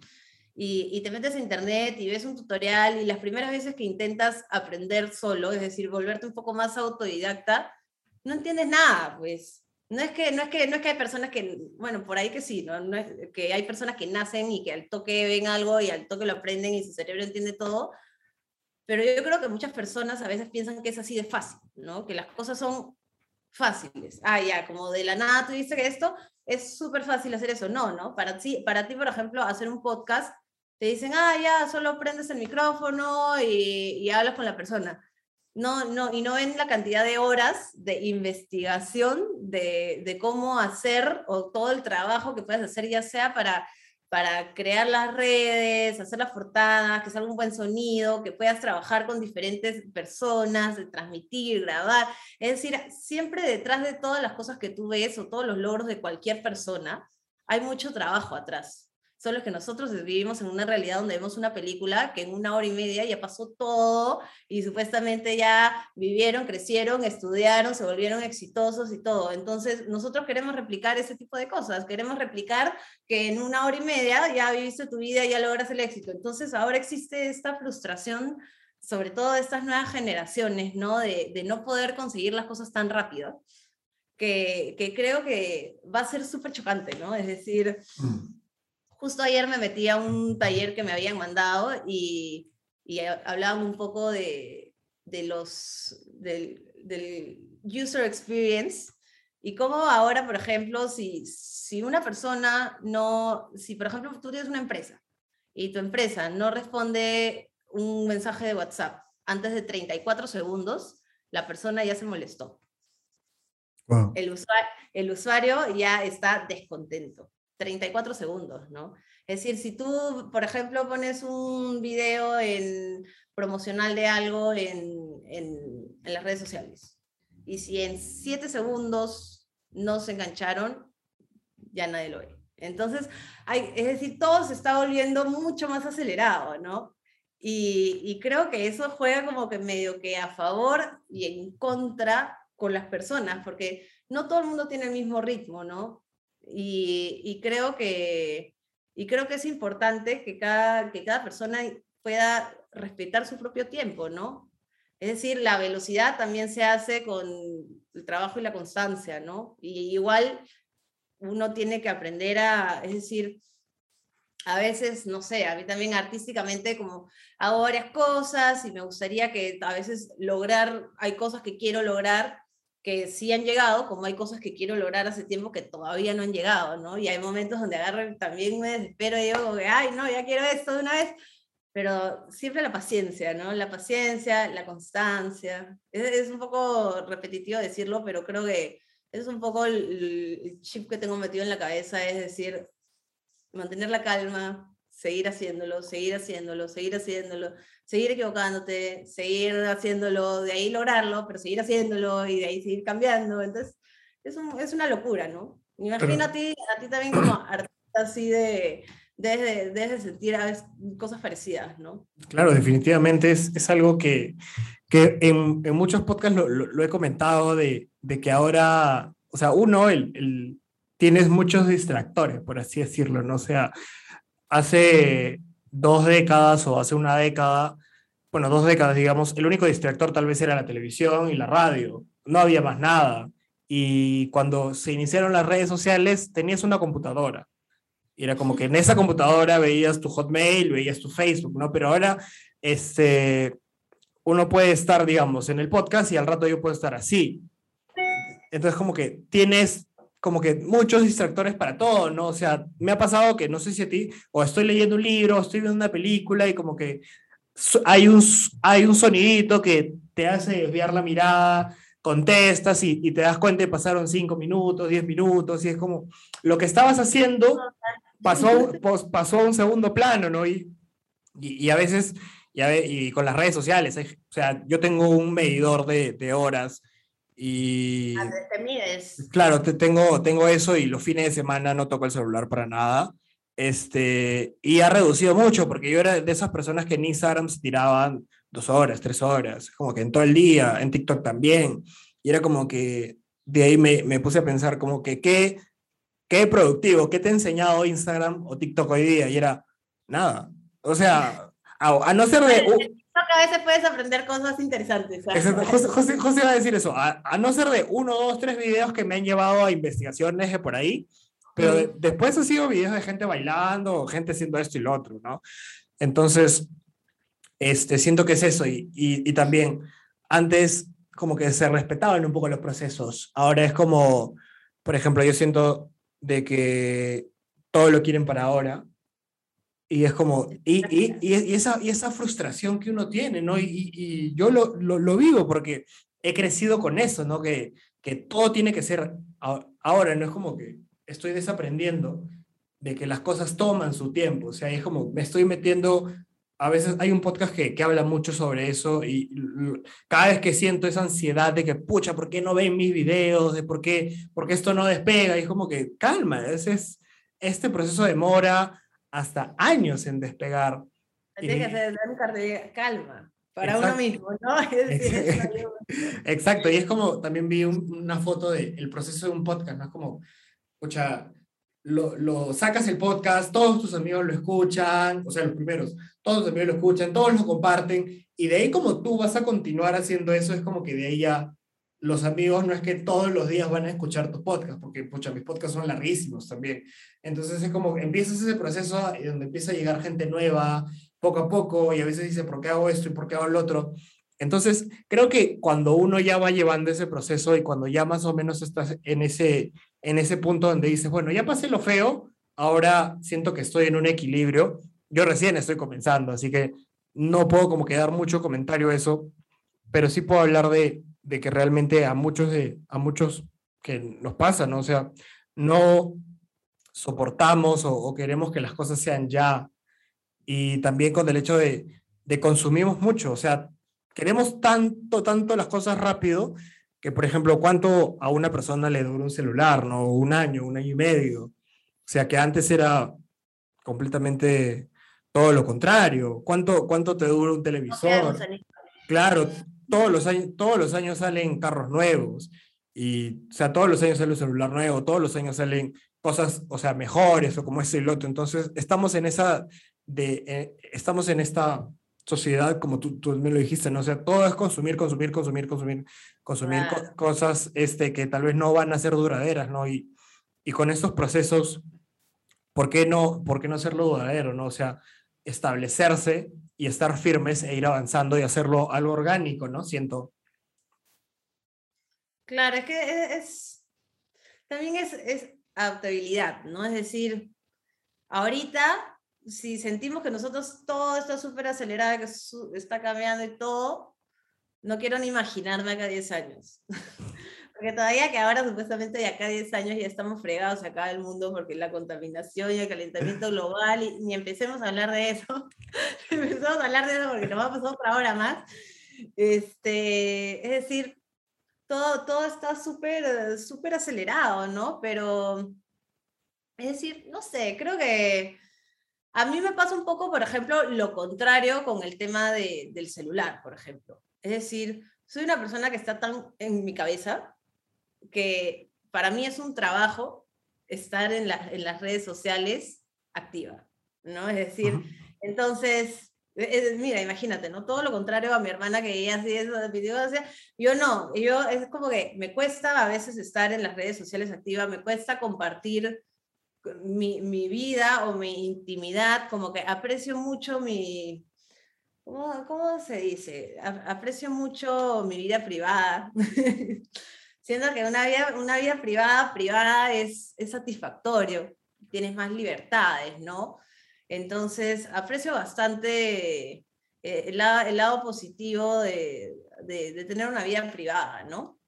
y, y, te metes a internet y ves un tutorial y las primeras veces que intentas aprender solo, es decir, volverte un poco más autodidacta, no entiendes nada, pues. No es que, no es que, no es que hay personas que, bueno, por ahí que sí, ¿no? no es, que hay personas que nacen y que al toque ven algo y al toque lo aprenden y su cerebro entiende todo, pero yo creo que muchas personas a veces piensan que es así de fácil, ¿no? Que las cosas son fáciles. Ah, ya, como de la nada tú dices que esto es súper fácil hacer eso. No, ¿no? Para ti, para ti, por ejemplo, hacer un podcast te dicen, ah, ya, solo prendes el micrófono y, y, hablas con la persona. No, no, y no ven la cantidad de horas de investigación de, cómo hacer o todo el trabajo que puedes hacer, ya sea para, para crear las redes, hacer las portadas, que salga un buen sonido, que puedas trabajar con diferentes personas, transmitir, grabar. Es decir, siempre detrás de todas las cosas que tú ves o todos los logros de cualquier persona, hay mucho trabajo atrás. Solo que nosotros vivimos en una realidad donde vemos una película que en una hora y media ya pasó todo y supuestamente ya vivieron, crecieron, estudiaron, se volvieron exitosos y todo. Entonces, nosotros queremos replicar ese tipo de cosas. Queremos replicar que en una hora y media ya viviste tu vida ya logras el éxito. Entonces, ahora existe esta frustración sobre todo de estas nuevas generaciones, ¿no? De, de no poder conseguir las cosas tan rápido, que, que creo que va a ser súper chocante, ¿no? Es decir, mm justo ayer me metí a un taller que me habían mandado y, y hablaban un poco de, de los, del, del, user experience y cómo ahora, por ejemplo, si, si una persona no, si por ejemplo tú tienes una empresa y tu empresa no responde un mensaje de WhatsApp antes de 34 segundos, la persona ya se molestó. El, usuario, el usuario ya está descontento. 34 segundos, ¿no? Es decir, si tú, por ejemplo, pones un video en, promocional de algo en, en, las redes sociales y si en 7 segundos no se engancharon, ya nadie lo ve. Entonces, hay, es decir, todo se está volviendo mucho más acelerado, ¿no? Y, y, creo que eso juega como que medio que a favor y en contra con las personas, porque no todo el mundo tiene el mismo ritmo, ¿no? Y, creo que, y creo que es importante que cada, que cada persona pueda respetar su propio tiempo, ¿no? Es decir, la velocidad también se hace con el trabajo y la constancia, ¿no? Y igual uno tiene que aprender a, es decir, a veces, no sé, a mí también artísticamente como hago varias cosas y me gustaría que a veces lograr, hay cosas que quiero lograr que sí han llegado, como hay cosas que quiero lograr hace tiempo que todavía no han llegado, ¿no? Y hay momentos donde agarro también me desespero y digo, ay, no, ya quiero esto de una vez, pero siempre la paciencia, ¿no? La paciencia, la constancia. Es, un poco repetitivo decirlo, pero creo que es un poco el chip que tengo metido en la cabeza, es decir, mantener la calma, seguir haciéndolo, seguir haciéndolo, seguir haciéndolo, seguir equivocándote, seguir haciéndolo, de ahí lograrlo, pero seguir haciéndolo y de ahí seguir cambiando. Entonces, es, un, es una locura, ¿no? Me imagino a, ti, a ti también como artista así de, desde, desde sentir a veces cosas parecidas, ¿no? Claro, definitivamente es, es algo que, que en, en, muchos podcasts lo, lo, he comentado de, de, que ahora, o sea, uno, el, el, tienes muchos distractores, por así decirlo, ¿no? O sea, hace dos décadas o hace una década, bueno, dos décadas, digamos, el único distractor tal vez era la televisión y la radio. No había más nada. Y cuando se iniciaron las redes sociales, tenías una computadora. Era como que en esa computadora veías tu Hotmail, veías tu Facebook, ¿no? Pero ahora, este, uno puede estar, digamos, en el podcast y al rato yo puedo estar así. Entonces, como que tienes como que muchos distractores para todo, ¿no? O sea, me ha pasado que no sé si a ti, o estoy leyendo un libro, o estoy viendo una película y como que hay un, hay un sonidito que te hace desviar la mirada, contestas y, y te das cuenta que pasaron cinco minutos, diez minutos, y es como lo que estabas haciendo pasó, *laughs* pasó a un segundo plano, ¿no? Y, y, a veces, y, y, con las redes sociales, o sea, yo tengo un medidor de, de horas y... te mides. Claro, te, tengo, tengo eso y los fines de semana no toco el celular para nada. Este, y ha reducido mucho, porque yo era de esas personas que en Instagram se tiraban dos horas, tres horas, como que en todo el día, en TikTok también. Y era como que de ahí me, me puse a pensar como que qué, qué productivo, qué te ha enseñado Instagram o TikTok hoy día. Y era nada. O sea, *laughs* a, a no ser de a veces puedes aprender cosas interesantes. José, José, va a decir eso, a, no ser de uno, dos, tres videos que me han llevado a investigaciones de por ahí, pero después ha sido videos de gente bailando o gente haciendo esto y lo otro, ¿no? Entonces, este, siento que es eso y, y, y también antes como que se respetaban un poco los procesos, ahora es como, por ejemplo, yo siento de que todo lo quieren para ahora y es como, y, y, y, esa, y esa frustración que uno tiene, ¿no? Y, y yo lo, lo, lo, vivo porque he crecido con eso, ¿no? Que, que todo tiene que ser ahora, no es como que estoy desaprendiendo de que las cosas toman su tiempo. O sea, es como, me estoy metiendo, a veces hay un podcast que, que habla mucho sobre eso y cada vez que siento esa ansiedad de que, pucha, ¿por qué no ven mis videos? De por qué, por qué esto no despega? Y es como que, calma, ese es, este proceso demora hasta años en despegar. Que calma para uno mismo, ¿no? *laughs* *laughs* Exacto, y es como, también vi una foto del proceso de un podcast, ¿no? Es como, escucha, lo, lo, sacas el podcast, todos tus amigos lo escuchan, o sea, los primeros, todos tus amigos lo escuchan, todos lo comparten, y de ahí como tú vas a continuar haciendo eso, es como que de ahí ya los amigos no es que todos los días van a escuchar tus podcasts, porque, pucha, mis podcasts son larguísimos también. Entonces es como empiezas ese proceso y donde empieza a llegar gente nueva, poco a poco y a veces dice, ¿por qué hago esto y por qué hago lo otro? Entonces, creo que cuando uno ya va llevando ese proceso y cuando ya más o menos estás en ese, en ese punto donde dices, bueno, ya pasé lo feo, ahora siento que estoy en un equilibrio. Yo recién estoy comenzando, así que no puedo como que dar mucho comentario eso, pero sí puedo hablar de, de que realmente a muchos, de, a muchos que nos pasa, ¿no? O sea, no soportamos o, o queremos que las cosas sean ya y también con el hecho de, de consumimos mucho, o sea, queremos tanto, tanto las cosas rápido que, por ejemplo, cuánto a una persona le dura un celular, ¿no? Un año, un año y medio. O sea, que antes era completamente todo lo contrario. ¿Cuánto, cuánto te dura un televisor? Claro, todos los años, todos los años salen carros nuevos. Y, o sea, todos los años sale un celular nuevo, todos los años salen cosas, o sea, mejores o como ese el otro. Entonces, estamos en esa de, eh, estamos en esta sociedad, como tú, tú me lo dijiste, ¿no? O sea, todo es consumir, consumir, consumir, consumir, consumir cosas este, que tal vez no van a ser duraderas, ¿no? Y, y con estos procesos, ¿por qué, no, ¿por qué no hacerlo duradero, ¿no? O sea, establecerse y estar firmes e ir avanzando y hacerlo algo orgánico, ¿no? Siento. Claro, es que es, también es, es adaptabilidad, ¿no? Es decir, ahorita si sentimos que nosotros todo está súper acelerado, que está cambiando y todo, no quiero ni imaginarme acá 10 años. *laughs* porque todavía que ahora supuestamente de acá 10 años ya estamos fregados acá del mundo porque la contaminación y el calentamiento global, y ni empecemos a hablar de eso. *laughs* empecemos a hablar de eso porque nos va a pasar otra hora más. Este, es decir, todo, todo está súper, súper acelerado, ¿no? Pero, es decir, no sé, creo que a mí me pasa un poco, por ejemplo, lo contrario con el tema de, del celular, por ejemplo. Es decir, soy una persona que está tan en mi cabeza que para mí es un trabajo estar en, en las redes sociales activa, ¿no? Es decir, entonces, mira, imagínate, ¿no? Todo lo contrario a mi hermana que ella hacía eso de videos, yo no, yo es como que me cuesta a veces estar en las redes sociales activa, me cuesta compartir mi, mi, vida o mi intimidad, como que aprecio mucho mi, ¿cómo, cómo se dice? aprecio mucho mi vida privada. *laughs* Siendo que una vida, una vida privada, privada es, es satisfactorio, tienes más libertades, ¿no? Entonces, aprecio bastante eh, el, lado, el, lado, positivo de, de, de, tener una vida privada, ¿no?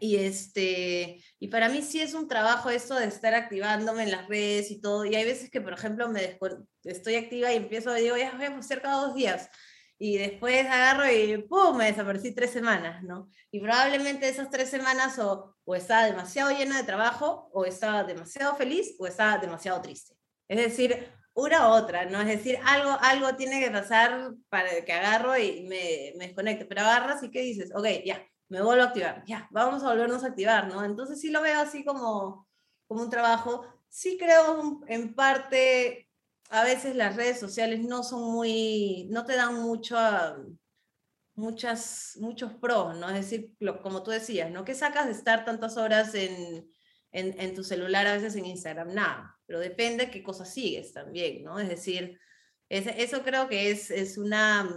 Y, este, y para mí sí es un trabajo esto de estar activándome en las redes y todo. Y hay veces que, por ejemplo, me estoy activa y empiezo, digo, ya voy a hacer cada dos días. Y después agarro y ¡pum! me desaparecí tres semanas, ¿no? Y probablemente esas tres semanas o, o estaba demasiado llena de trabajo, o estaba demasiado feliz, o estaba demasiado triste. Es decir, una u otra, ¿no? Es decir, algo, algo tiene que pasar para que agarro y me, me desconecte. Pero agarras y ¿qué dices? Ok, ya, me vuelvo a activar, ya, vamos a volvernos a activar, ¿no? Entonces sí lo veo así como, como un trabajo. Sí creo en parte, a veces las redes sociales no son muy, no te dan mucho, muchas, muchos pros, ¿no? Es decir, como tú decías, ¿no? ¿Qué sacas de estar tantas horas en, en, en tu celular, a veces en Instagram? Nada, pero depende qué cosas sigues también, ¿no? Es decir, eso creo que es, es una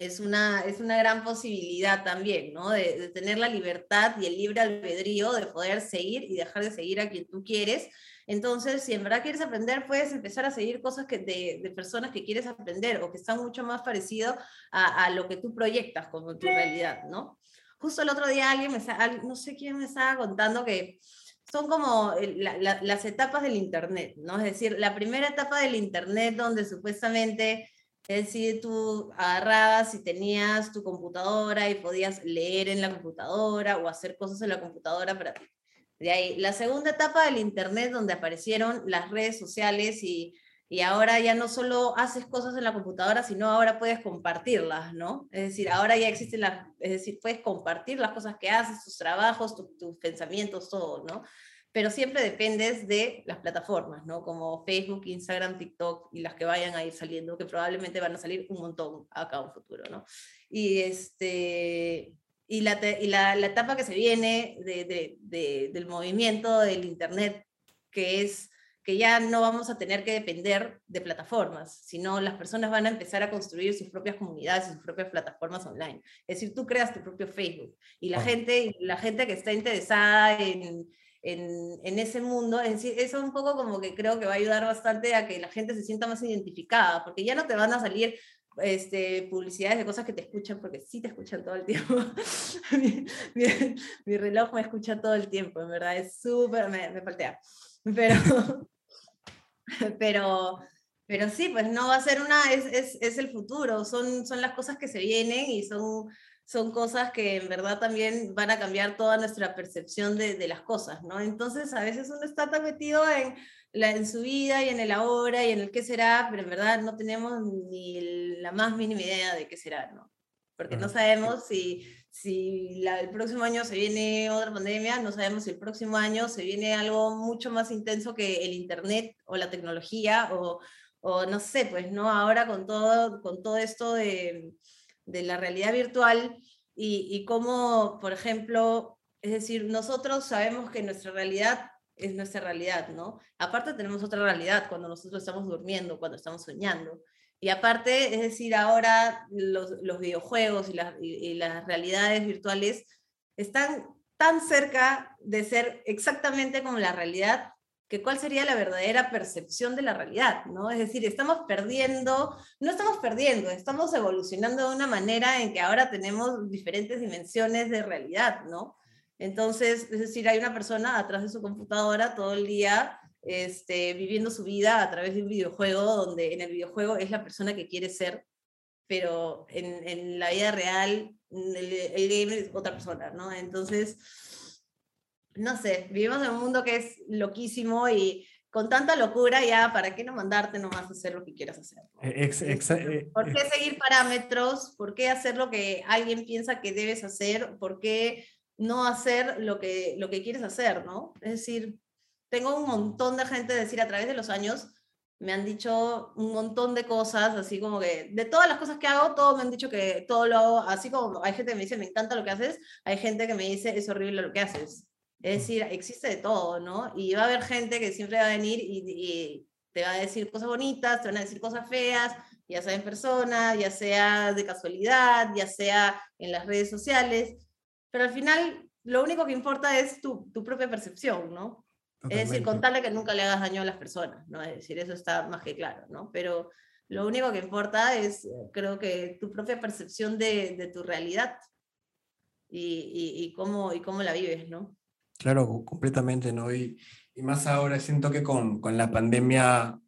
es una, es una gran posibilidad también, ¿no? De, tener la libertad y el libre albedrío de poder seguir y dejar de seguir a quien tú quieres. Entonces, si en verdad quieres aprender, puedes empezar a seguir cosas que de, de personas que quieres aprender o que están mucho más parecido a, a, lo que tú proyectas como tu realidad, ¿no? Justo el otro día alguien me, no sé quién me estaba contando que son como las etapas del Internet, ¿no? Es decir, la primera etapa del Internet donde supuestamente, es decir, tú agarrabas y tenías tu computadora y podías leer en la computadora o hacer cosas en la computadora para. De ahí, la segunda etapa del Internet donde aparecieron las redes sociales y y ahora ya no solo haces cosas en la computadora, sino ahora puedes compartirlas, ¿no? Es decir, ahora ya existen las, es decir, puedes compartir las cosas que haces, tus trabajos, tus pensamientos, todo, ¿no? Pero siempre dependes de las plataformas, ¿no? Como Facebook, Instagram, TikTok y las que vayan a ir saliendo, que probablemente van a salir un montón acá en un futuro, ¿no? Y este, y la, y la, la etapa que se viene de, de, de, del movimiento del Internet, que es que ya no vamos a tener que depender de plataformas, sino las personas van a empezar a construir sus propias comunidades y sus propias plataformas online. Es decir, tú creas tu propio Facebook y la, gente, la gente que está interesada en, en, en, ese mundo, es decir, eso es un poco como que creo que va a ayudar bastante a que la gente se sienta más identificada, porque ya no te van a salir este, publicidades de cosas que te escuchan, porque sí te escuchan todo el tiempo. *laughs* mi, mi, reloj me escucha todo el tiempo, en verdad, es súper, me, me paltea. Pero, *laughs* pero, pero sí, pues no va a ser una, es, es, es, el futuro, son, son las cosas que se vienen y son, son cosas que en verdad también van a cambiar toda nuestra percepción de, de las cosas, ¿no? Entonces a veces uno está tan metido en, la, en su vida y en el ahora y en el qué será, pero en verdad no tenemos ni la más mínima idea de qué será, ¿no? Porque no sabemos si si el próximo año se viene otra pandemia, no sabemos si el próximo año se viene algo mucho más intenso que el Internet o la tecnología o, o no sé, pues, ¿no? Ahora con todo, con todo esto de, de la realidad virtual y, y cómo, por ejemplo, es decir, nosotros sabemos que nuestra realidad es nuestra realidad, ¿no? Aparte tenemos otra realidad cuando nosotros estamos durmiendo, cuando estamos soñando. Y aparte, es decir, ahora los, los videojuegos y, y, las realidades virtuales están tan cerca de ser exactamente como la realidad, que cuál sería la verdadera percepción de la realidad, ¿no? Es decir, estamos perdiendo, no estamos perdiendo, estamos evolucionando de una manera en que ahora tenemos diferentes dimensiones de realidad, ¿no? Entonces, es decir, hay una persona atrás de su computadora todo el día este, viviendo su vida a través de un videojuego, donde en el videojuego es la persona que quiere ser, pero en, en la vida real el, el gamer es otra persona, ¿no? Entonces, no sé, vivimos en un mundo que es loquísimo y con tanta locura ya, ¿para qué no mandarte nomás a hacer lo que quieras hacer? Ex, ex, eh, ¿Por qué seguir parámetros? ¿Por qué hacer lo que alguien piensa que debes hacer? ¿Por qué no hacer lo que, lo que quieres hacer, no? Es decir, tengo un montón de gente decir a través de los años, me han dicho un montón de cosas, así como que de todas las cosas que hago, todos me han dicho que todo lo hago, así como hay gente que me dice, me encanta lo que haces, hay gente que me dice, es horrible lo que haces. Es decir, existe de todo, ¿no? Y va a haber gente que siempre va a venir y, y te va a decir cosas bonitas, te van a decir cosas feas, ya sea en persona, ya sea de casualidad, ya sea en las redes sociales, pero al final lo único que importa es tu, tu propia percepción, ¿no? Es decir, contarle que nunca le hagas daño a las personas, ¿no? Es decir, eso está más que claro, ¿no? Pero lo único que importa es, creo que, tu propia percepción de, de tu realidad y, y, y, cómo, y cómo la vives, ¿no? Claro, completamente, ¿no? Y, y más ahora siento que con, con la pandemia,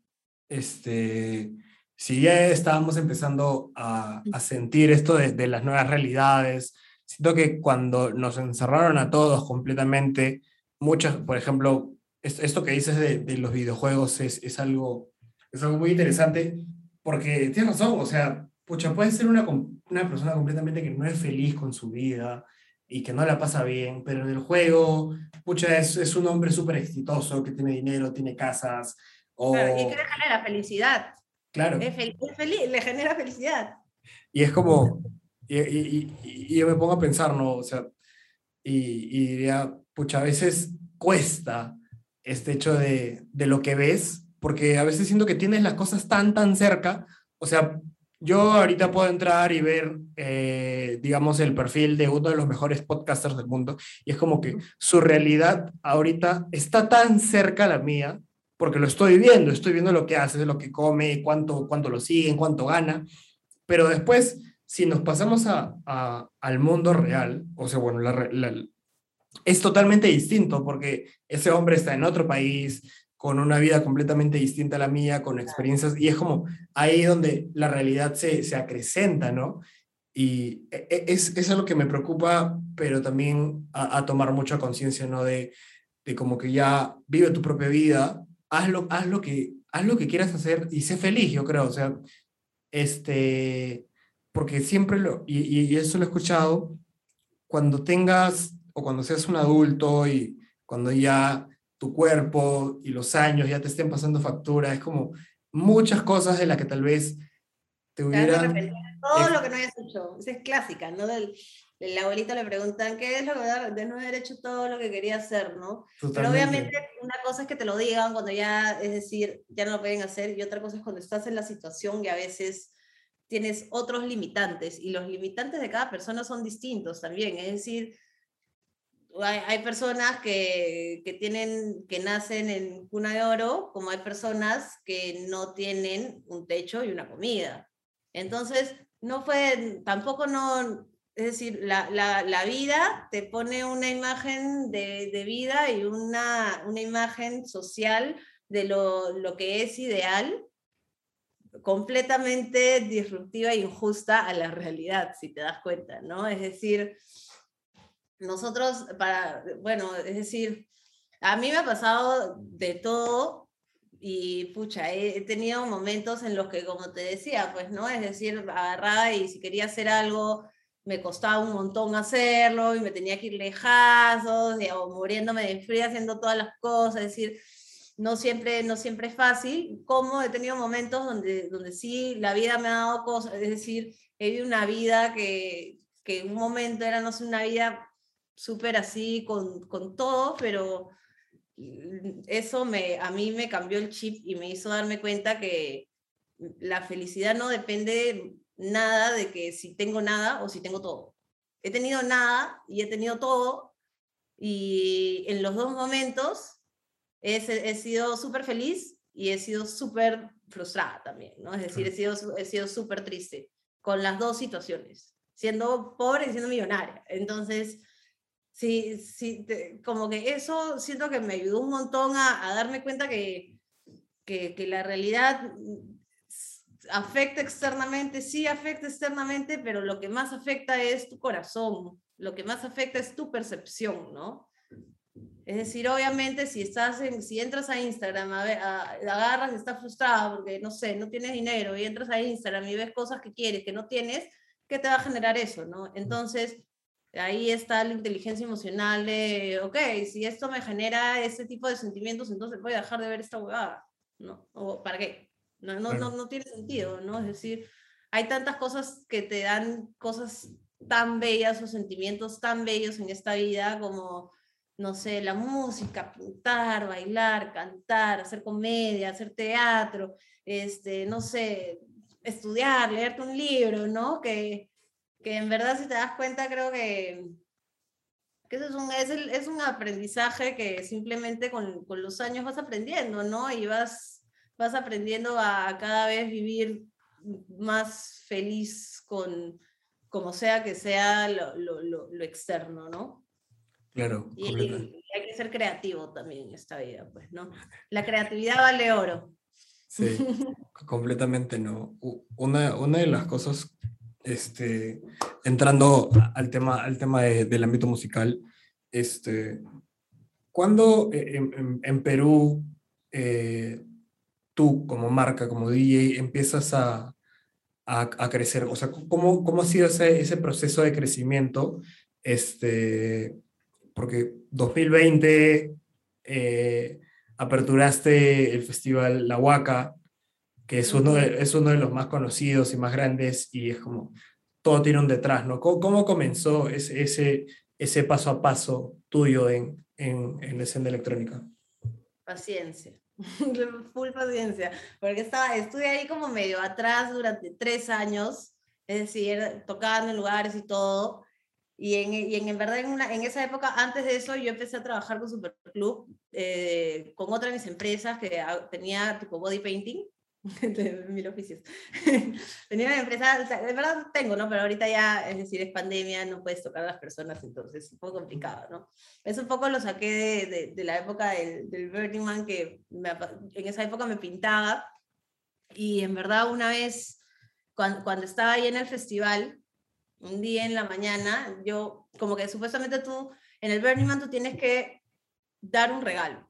este, si ya estábamos empezando a, a sentir esto de, de las nuevas realidades, siento que cuando nos encerraron a todos completamente, muchas, por ejemplo, esto que dices de, de los videojuegos es, es, algo, es algo muy interesante porque tienes razón, o sea, pucha, puede ser una, una persona completamente que no es feliz con su vida y que no la pasa bien, pero en el juego, pucha, es, es un hombre súper exitoso, que tiene dinero, tiene casas. O... Claro, y que le genera felicidad. Claro. Es, fel es feliz, le genera felicidad. Y es como, y, y, y, yo me pongo a pensar, ¿no? O sea, y, y diría, pucha, a veces cuesta este hecho de, de, lo que ves, porque a veces siento que tienes las cosas tan, tan cerca, o sea, yo ahorita puedo entrar y ver, eh, digamos, el perfil de uno de los mejores podcasters del mundo, y es como que su realidad ahorita está tan cerca a la mía, porque lo estoy viendo, estoy viendo lo que hace, lo que come, cuánto, cuánto lo siguen, cuánto gana, pero después, si nos pasamos a, a, al mundo real, o sea, bueno, la, la, es totalmente distinto porque ese hombre está en otro país, con una vida completamente distinta a la mía, con experiencias, y es como ahí donde la realidad se, se acrecenta, ¿no? Y e, e, es, es lo que me preocupa, pero también a, tomar mucha conciencia, ¿no? De, de como que ya vive tu propia vida, haz lo, haz lo, que, haz lo que quieras hacer y sé feliz, yo creo, o sea, este, porque siempre lo, y, y eso lo he escuchado, cuando tengas o cuando seas un adulto y cuando ya tu cuerpo y los años ya te estén pasando factura, es como muchas cosas de las que tal vez te hubieran... Todo lo que no hayas hecho, esa es clásica, ¿no? Del, el abuelito le preguntan, ¿qué es lo que de no haber hecho todo lo que quería hacer, ¿no? Pero obviamente una cosa es que te lo digan cuando ya, es decir, ya no lo pueden hacer, y otra cosa es cuando estás en la situación y a veces tienes otros limitantes, y los limitantes de cada persona son distintos también, es decir, hay, personas que, que, tienen, que nacen en cuna de oro, como hay personas que no tienen un techo y una comida. Entonces, no fue, tampoco no, es decir, la, la, la vida te pone una imagen de, de, vida y una, una imagen social de lo, lo que es ideal, completamente disruptiva e injusta a la realidad, si te das cuenta, ¿no? Es decir, nosotros, para, bueno, es decir, a mí me ha pasado de todo y pucha, he, tenido momentos en los que, como te decía, pues, ¿no? Es decir, agarraba y si quería hacer algo, me costaba un montón hacerlo y me tenía que ir lejazos, o muriéndome de frío haciendo todas las cosas, es decir, no siempre, no siempre es fácil, como he tenido momentos donde, donde sí la vida me ha dado cosas, es decir, he vivido una vida que, que en un momento era, no sé, una vida súper así con, con todo, pero eso me, a mí me cambió el chip y me hizo darme cuenta que la felicidad no depende nada de que si tengo nada o si tengo todo. He tenido nada y he tenido todo y en los dos momentos he, he sido súper feliz y he sido súper frustrada también, ¿no? Es decir, he sido, he sido súper triste con las dos situaciones, siendo pobre y siendo millonaria. Entonces, sí, sí, como que eso siento que me ayudó un montón a, a darme cuenta que, que, que, la realidad afecta externamente, sí afecta externamente, pero lo que más afecta es tu corazón, lo que más afecta es tu percepción, ¿no? Es decir, obviamente si estás en, si entras a Instagram, a ver, a, agarras y estás frustrado porque, no sé, no tienes dinero y entras a Instagram y ves cosas que quieres, que no tienes, ¿qué te va a generar eso, no? Entonces, ahí está la inteligencia emocional de, ok, si esto me genera ese tipo de sentimientos, entonces voy a dejar de ver esta huevada, ¿no? ¿O para qué? No, no, no, no tiene sentido, ¿no? Es decir, hay tantas cosas que te dan cosas tan bellas o sentimientos tan bellos en esta vida como, no sé, la música, pintar, bailar, cantar, hacer comedia, hacer teatro, este, no sé, estudiar, leerte un libro, ¿no? Que, que en verdad si te das cuenta creo que, eso es un, es, el, es un aprendizaje que simplemente con, con, los años vas aprendiendo, ¿no? Y vas, vas aprendiendo a, cada vez vivir más feliz con como sea que sea lo, lo, lo, externo, ¿no? Claro. Y, y, hay que ser creativo también en esta vida, pues, ¿no? La creatividad vale oro. Sí, *laughs* completamente no. Una, una de las cosas este, entrando al tema, al tema del ámbito musical, este, ¿cuándo eh, en, Perú eh, tú como marca, como DJ, empiezas a, a, crecer? O sea, ¿cómo, ¿cómo, ha sido ese, ese proceso de crecimiento? Este, porque 2020 eh, aperturaste el festival La Huaca, que es uno, de, es uno de los más conocidos y más grandes y es como, todo tiene un detrás, ¿no? ¿Cómo, cómo comenzó ese, ese, ese, paso a paso tuyo en, en, en la escena electrónica? Paciencia, *laughs* full paciencia, porque estaba, estuve ahí como medio atrás durante tres años, es decir, tocando en lugares y todo, y en, y en, en verdad en, una, en, esa época, antes de eso, yo empecé a trabajar con Superclub, eh, con otra de mis empresas que tenía tipo body painting, *laughs* de mil oficios. *laughs* Tenía una empresa, de verdad tengo, ¿no? Pero ahorita ya, es decir, es pandemia, no puedes tocar a las personas, entonces es un poco complicado, ¿no? Es un poco lo saqué de, de, la época del, del, Burning Man, que en esa época me pintaba, y en verdad una vez, cuando, cuando estaba ahí en el festival, un día en la mañana, yo, como que supuestamente tú, en el Burning Man tú tienes que dar un regalo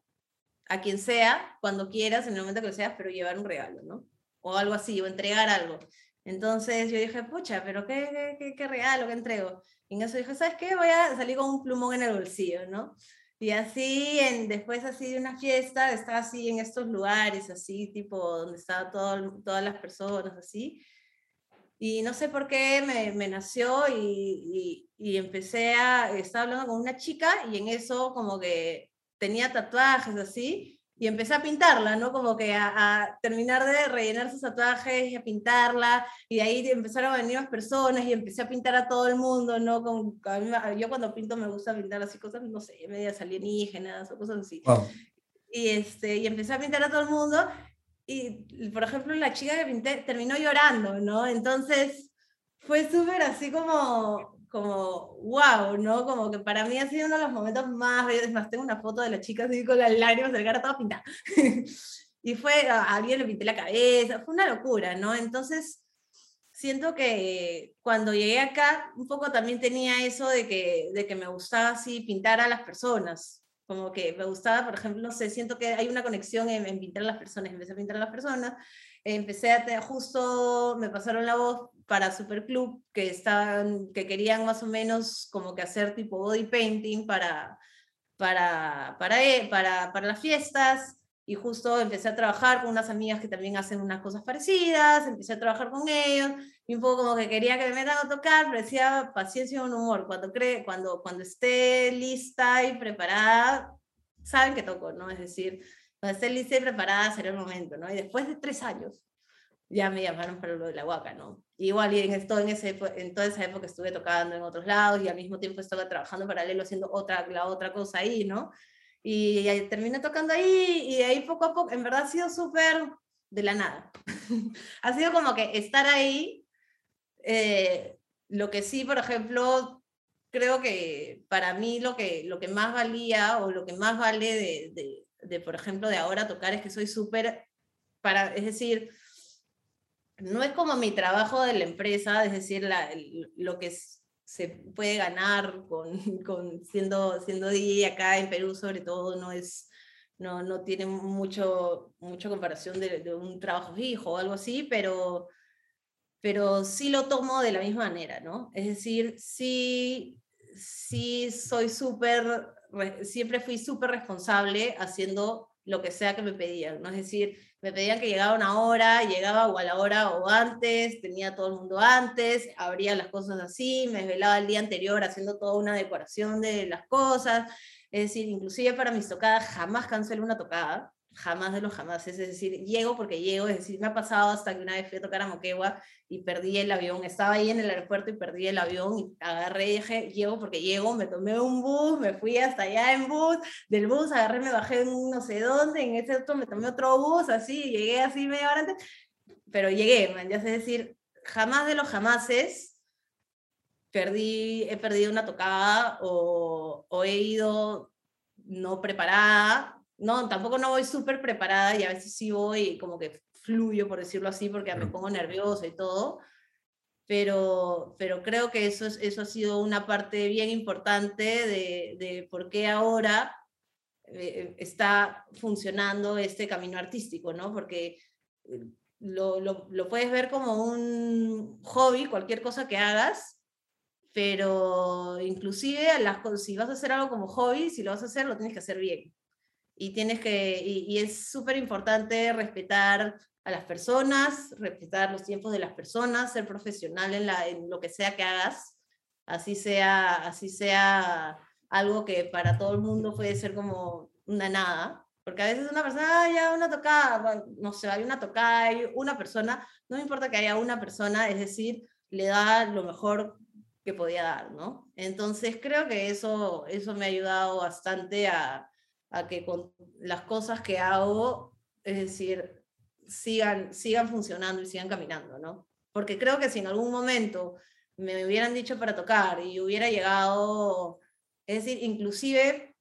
a quien sea, cuando quieras, en el momento que seas, pero llevar un regalo, ¿no? O algo así, o entregar algo. Entonces yo dije, pucha, pero ¿qué, qué, qué regalo, qué entrego? Y en eso dije, ¿sabes qué? Voy a salir con un plumón en el bolsillo, ¿no? Y así, en, después así de una fiesta, estaba así en estos lugares, así, tipo, donde estaban todas las personas, así. Y no sé por qué me, me nació y, y, y, empecé a, estaba hablando con una chica y en eso como que tenía tatuajes así, y empecé a pintarla, ¿no? Como que a, terminar de rellenar sus tatuajes y a pintarla, y de ahí empezaron a venir más personas y empecé a pintar a todo el mundo, ¿no? Con, yo cuando pinto me gusta pintar así cosas, no sé, medias alienígenas o cosas así. Y, este, y empecé a pintar a todo el mundo, y por ejemplo la chica que pinté terminó llorando, ¿no? Entonces fue súper así como, como, wow, ¿no? Como que para mí ha sido uno de los momentos más bellos. más, tengo una foto de la chica así con las lágrimas del cara toda pintada. *laughs* y fue, a alguien le pinté la cabeza, fue una locura, ¿no? Entonces, siento que cuando llegué acá, un poco también tenía eso de que, de que me gustaba así pintar a las personas. Como que me gustaba, por ejemplo, no sé, siento que hay una conexión en, en pintar a las personas, empecé a pintar a las personas, empecé a, justo me pasaron la voz para Superclub que, estaban, que querían más o menos como que hacer tipo body painting para, para, para, e, para, para las fiestas y justo empecé a trabajar con unas amigas que también hacen unas cosas parecidas, empecé a trabajar con ellos un poco como que quería que me metan a tocar, pero decía paciencia y un humor, cuando, cree, cuando, cuando esté lista y preparada, saben que toco, ¿no? Es decir, cuando esté lista y preparada será el momento, ¿no? Y después de tres años ya me llamaron para lo de la huaca, ¿no? Igual y en, esto, en, ese, en toda esa época estuve tocando en otros lados y al mismo tiempo estaba trabajando paralelo haciendo otra, la otra cosa ahí, ¿no? Y, y terminé tocando ahí y ahí poco a poco, en verdad ha sido súper de la nada. *laughs* ha sido como que estar ahí, eh, lo que sí, por ejemplo, creo que para mí lo que, lo que más valía o lo que más vale de, de, por ejemplo, de ahora tocar es que soy súper, para, es decir, no es como mi trabajo de la empresa, es decir, lo que se puede ganar con, *laughs* con, siendo, siendo DJ acá en Perú, sobre todo, no es, no, no tiene mucho, mucha comparación de, de, un trabajo fijo o algo así, pero, pero sí lo tomo de la misma manera, ¿no? Es decir, sí, sí soy súper, siempre fui súper responsable haciendo lo que sea que me pedían, ¿no? Es decir, me pedían que llegara una hora, llegaba o a la hora o antes, tenía todo el mundo antes, abría las cosas así, me desvelaba el día anterior haciendo toda una decoración de las cosas, es decir, inclusive para mis tocadas jamás cancelo una tocada, jamás de los jamás, es decir, llego porque llego, es decir, me ha pasado hasta que una vez fui a tocar a Moquegua y perdí el avión, estaba ahí en el aeropuerto y perdí el avión y agarré y dije, llego porque llego, me tomé un bus, me fui hasta allá en bus, del bus agarré, me bajé en no sé dónde, en ese otro me tomé otro bus, así, llegué así media hora antes, pero llegué, man, ya sé decir, jamás de los jamases perdí, he perdido una tocada o, o he ido no preparada no, tampoco no voy súper preparada y a veces sí voy como que fluyo, por decirlo así, porque me pongo nerviosa y todo, pero, pero creo que eso, es, eso ha sido una parte bien importante de, de por qué ahora eh, está funcionando este camino artístico, ¿no? Porque eh, lo, lo, lo, puedes ver como un hobby, cualquier cosa que hagas, pero inclusive las, si vas a hacer algo como hobby, si lo vas a hacer, lo tienes que hacer bien y tienes que, y, es súper importante respetar a las personas, respetar los tiempos de las personas, ser profesional en, la, en lo que sea que hagas, así sea, así sea algo que para todo el mundo puede ser como una nada, porque a veces una persona, ah, ya una tocada, no sé, hay una tocada, hay una persona, no me importa que haya una persona, es decir, le da lo mejor que podía dar, ¿no? Entonces creo que eso, eso me ha ayudado bastante a, a que con las cosas que hago, es decir, sigan, sigan funcionando y sigan caminando, ¿no? Porque creo que si en algún momento me hubieran dicho para tocar y hubiera llegado, es decir, inclusive,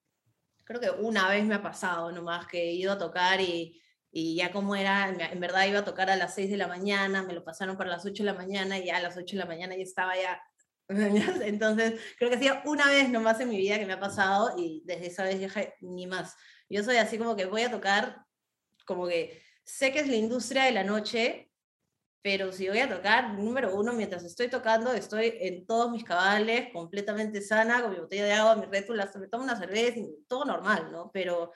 creo que una vez me ha pasado nomás que he ido a tocar y, y ya como era, en verdad iba a tocar a las 6 de la mañana, me lo pasaron para las 8 de la mañana y ya a las 8 de la mañana ya estaba ya *laughs* entonces, creo que ha sido una vez nomás en mi vida que me ha pasado y desde esa vez dije, ni más. Yo soy así como que voy a tocar, como que sé que es la industria de la noche, pero si voy a tocar, número uno, mientras estoy tocando, estoy en todos mis cabales, completamente sana, con mi botella de agua, mi rétula, me tomo una cerveza, todo normal, ¿no? Pero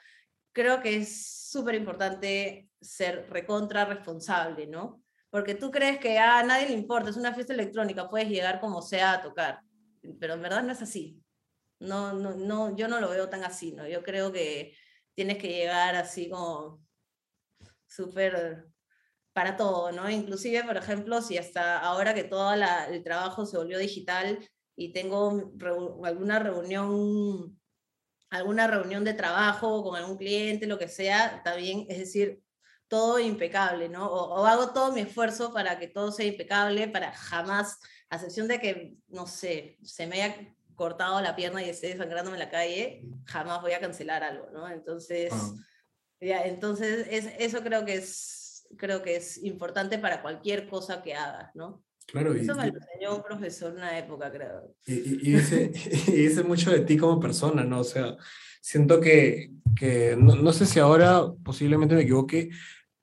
creo que es súper importante ser recontra responsable, ¿no? Porque tú crees que a nadie le importa, es una fiesta electrónica, puedes llegar como sea a tocar, pero en verdad no es así. No, no, no, yo no lo veo tan así, ¿no? Yo creo que tienes que llegar así como súper para todo, ¿no? Inclusive, por ejemplo, si hasta ahora que todo el trabajo se volvió digital y tengo alguna reunión alguna reunión de trabajo con algún cliente, lo que sea, también, es decir, todo impecable, ¿no? O, hago todo mi esfuerzo para que todo sea impecable, para jamás, a excepción de que, no sé, se me haya cortado la pierna y esté desangrándome en la calle, jamás voy a cancelar algo, ¿no? Entonces, ah. ya, entonces es, eso creo que es, creo que es importante para cualquier cosa que hagas, ¿no? Claro, Eso me lo enseñó un profesor en una época, creo. Y, y, dice, *laughs* y, dice, mucho de ti como persona, ¿no? O sea, siento que, que no, no, sé si ahora posiblemente me equivoque,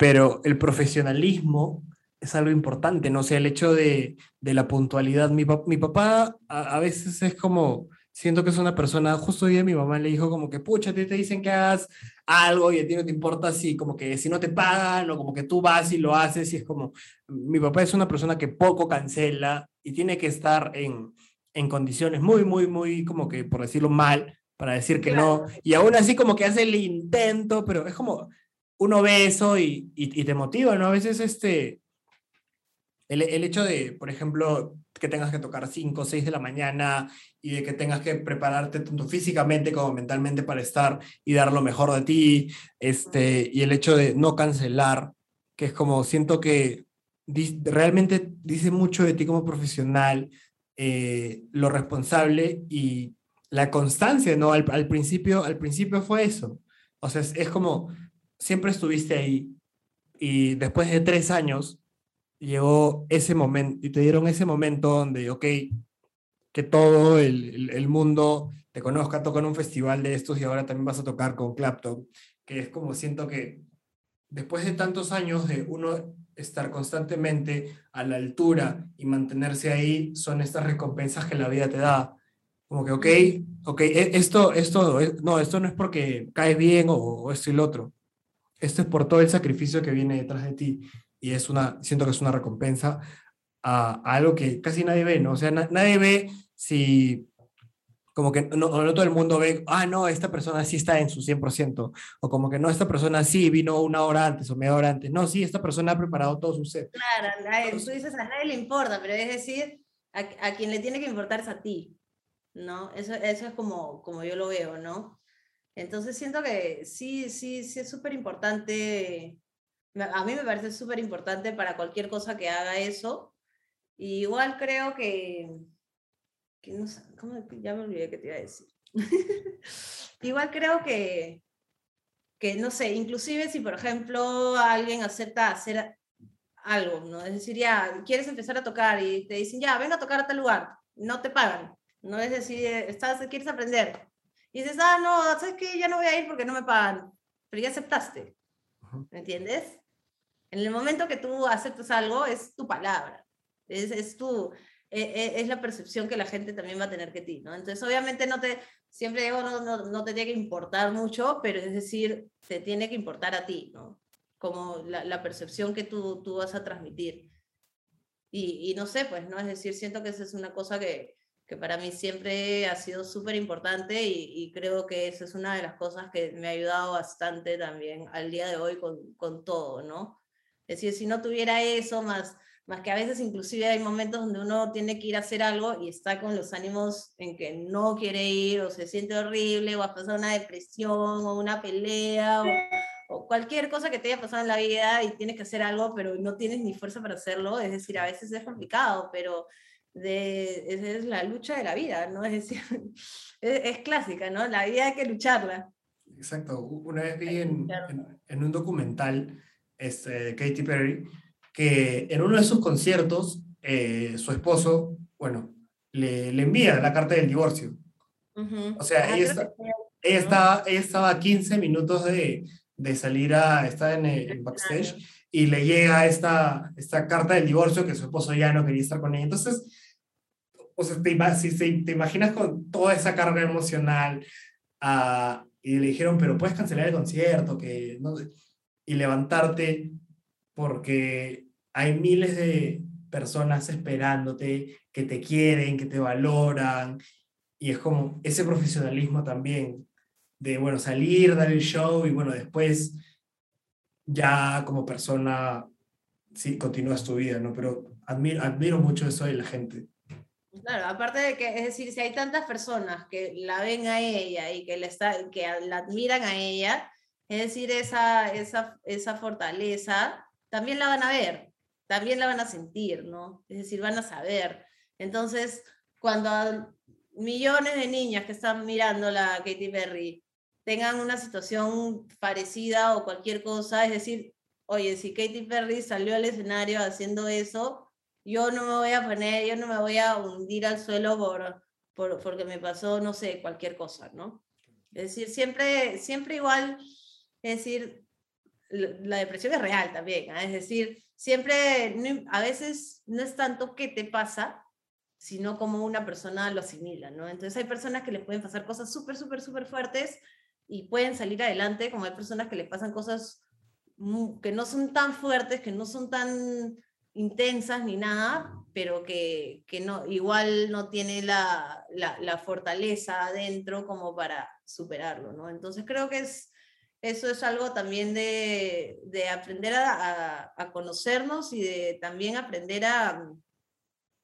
pero el profesionalismo es algo importante, ¿no? O sea, el hecho de, de la puntualidad. Mi, mi papá a, a, veces es como, siento que es una persona, justo hoy día mi mamá le dijo como que, pucha, a ti te dicen que hagas algo y a ti no te importa si como que si no te pagan o como que tú vas y lo haces y es como, mi papá es una persona que poco cancela y tiene que estar en, en condiciones muy, muy, muy, como que por decirlo mal, para decir que no, y aún así como que hace el intento, pero es como, uno ve eso y, y, te motiva, ¿no? A veces este, el, el, hecho de, por ejemplo, que tengas que tocar 5 o 6 de la mañana y de que tengas que prepararte tanto físicamente como mentalmente para estar y dar lo mejor de ti, este, y el hecho de no cancelar, que es como siento que realmente dice mucho de ti como profesional, eh, lo responsable y la constancia, ¿no? Al, al, principio, al principio fue eso. O sea, es, es como, siempre estuviste ahí y después de tres años llegó ese momento y te dieron ese momento donde, ok, que todo el, mundo te conozca, toca en un festival de estos y ahora también vas a tocar con Clapton, que es como siento que después de tantos años de uno estar constantemente a la altura y mantenerse ahí, son estas recompensas que la vida te da. Como que, ok, ok, e, esto, esto, no, esto no es porque caes bien o, o esto y lo otro. Esto es por todo el sacrificio que viene detrás de ti y es una, siento que es una recompensa a, algo que casi nadie ve, ¿no? O sea, nadie ve si, como que no, no, todo el mundo ve, ah, no, esta persona sí está en su 100%, o como que no, esta persona sí vino una hora antes o media hora antes, no, sí, esta persona ha preparado todo su set. Claro, tú dices a nadie le importa, pero es decir, a, a, quien le tiene que importar es a ti, ¿no? Eso, eso es como, como yo lo veo, ¿no? Entonces siento que sí, sí, sí es súper importante a mí me parece súper importante para cualquier cosa que haga eso. Y igual creo que, que no sé, ¿cómo? ya me olvidé qué te iba a decir. *laughs* igual creo que, que, no sé, inclusive si por ejemplo alguien acepta hacer algo, ¿no? Es decir, ya, quieres empezar a tocar y te dicen, ya, ven a tocar a tal lugar, no te pagan, ¿no? Es decir, estás, quieres aprender. Y dices, ah, no, ¿sabes qué? Ya no voy a ir porque no me pagan, pero ya aceptaste, ¿me entiendes? En el momento que tú aceptas algo, es tu palabra, es, es tu, e, e, es la percepción que la gente también va a tener que ti, ¿no? Entonces, obviamente, no te, siempre digo, no, no, no te tiene que importar mucho, pero es decir, te tiene que importar a ti, ¿no? Como la, la percepción que tú, tú vas a transmitir. Y, y, no sé, pues, ¿no? Es decir, siento que esa es una cosa que, que para mí siempre ha sido súper importante y, creo que esa es una de las cosas que me ha ayudado bastante también al día de hoy con, con todo, ¿no? Es decir, si no tuviera eso, más, más que a veces inclusive hay momentos donde uno tiene que ir a hacer algo y está con los ánimos en que no quiere ir o se siente horrible o ha pasado una depresión o una pelea o, o cualquier cosa que te haya pasado en la vida y tienes que hacer algo, pero no tienes ni fuerza para hacerlo, es decir, a veces es complicado, pero de, es, la lucha de la vida, ¿no? *laughs* Es decir, es, clásica, ¿no? La vida hay que lucharla. Exacto. Una vez vi en, en, un documental este, de Katy Perry que en uno de sus conciertos eh, su esposo, bueno, le, le, envía la carta del divorcio. O sea, ah, ella, ella, estaba, ella estaba a 15 minutos de, de salir a, estar en el backstage y le llega esta, esta carta del divorcio que su esposo ya no quería estar con ella. Entonces, o sea, te, si, te imaginas con toda esa carga emocional uh, y le dijeron, pero puedes cancelar el concierto que, ¿no? y levantarte porque hay miles de personas esperándote, que te quieren, que te valoran, y es como ese profesionalismo también de, bueno, salir, dar el show y bueno, después ya como persona, sí, continúas tu vida, ¿no? Pero admiro, admiro mucho eso de la gente. Claro, aparte de que, es decir, si hay tantas personas que la ven a ella y que, le está, que la admiran a ella, es decir, esa, esa, esa fortaleza, también la van a ver, también la van a sentir, ¿no? Es decir, van a saber. Entonces, cuando millones de niñas que están mirando la Katy Perry tengan una situación parecida o cualquier cosa, es decir, oye, si Katy Perry salió al escenario haciendo eso, yo no me voy a poner, yo no me voy a hundir al suelo por, por, porque me pasó, no sé, cualquier cosa, ¿no? Es decir, siempre, siempre igual, es decir, la depresión es real también, ¿ah? es decir, siempre, a veces no es tanto qué te pasa, sino como una persona lo asimila, ¿no? Entonces hay personas que les pueden pasar cosas súper, súper, súper fuertes y pueden salir adelante, como hay personas que les pasan cosas que no son tan fuertes, que no son tan intensas ni nada, pero que, que no, igual no tiene la, la, fortaleza adentro como para superarlo, ¿no? Entonces creo que es, eso es algo también de, de aprender a, a, conocernos y de también aprender a,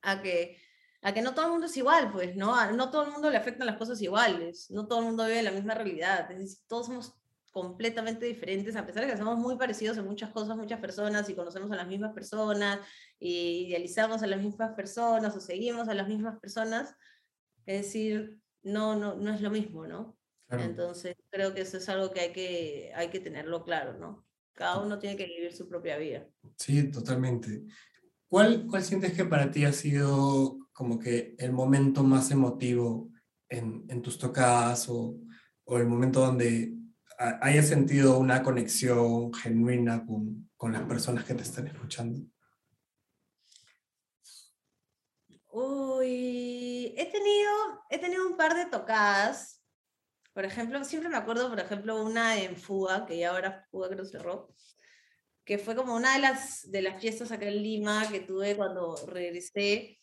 a, que, a que no todo el mundo es igual, pues, ¿no? no todo el mundo le afectan las cosas iguales, no todo el mundo vive la misma realidad, es decir, todos somos completamente diferentes, a pesar de que somos muy parecidos en muchas cosas, muchas personas, y conocemos a las mismas personas, y idealizamos a las mismas personas, o seguimos a las mismas personas, es decir, no, no, no es lo mismo, ¿no? Entonces, creo que eso es algo que hay, que hay que tenerlo claro, ¿no? Cada uno tiene que vivir su propia vida. Sí, totalmente. ¿Cuál, cuál sientes que para ti ha sido como que el momento más emotivo en, en tus tocadas o, o el momento donde haya sentido una conexión genuina con, con las personas que te están escuchando? Uy, he tenido, he tenido un par de tocadas. Por ejemplo, siempre me acuerdo, por ejemplo, una en Fuga, que ya ahora Fuga creo cerró, que fue como una de las, de las fiestas acá en Lima que tuve cuando regresé,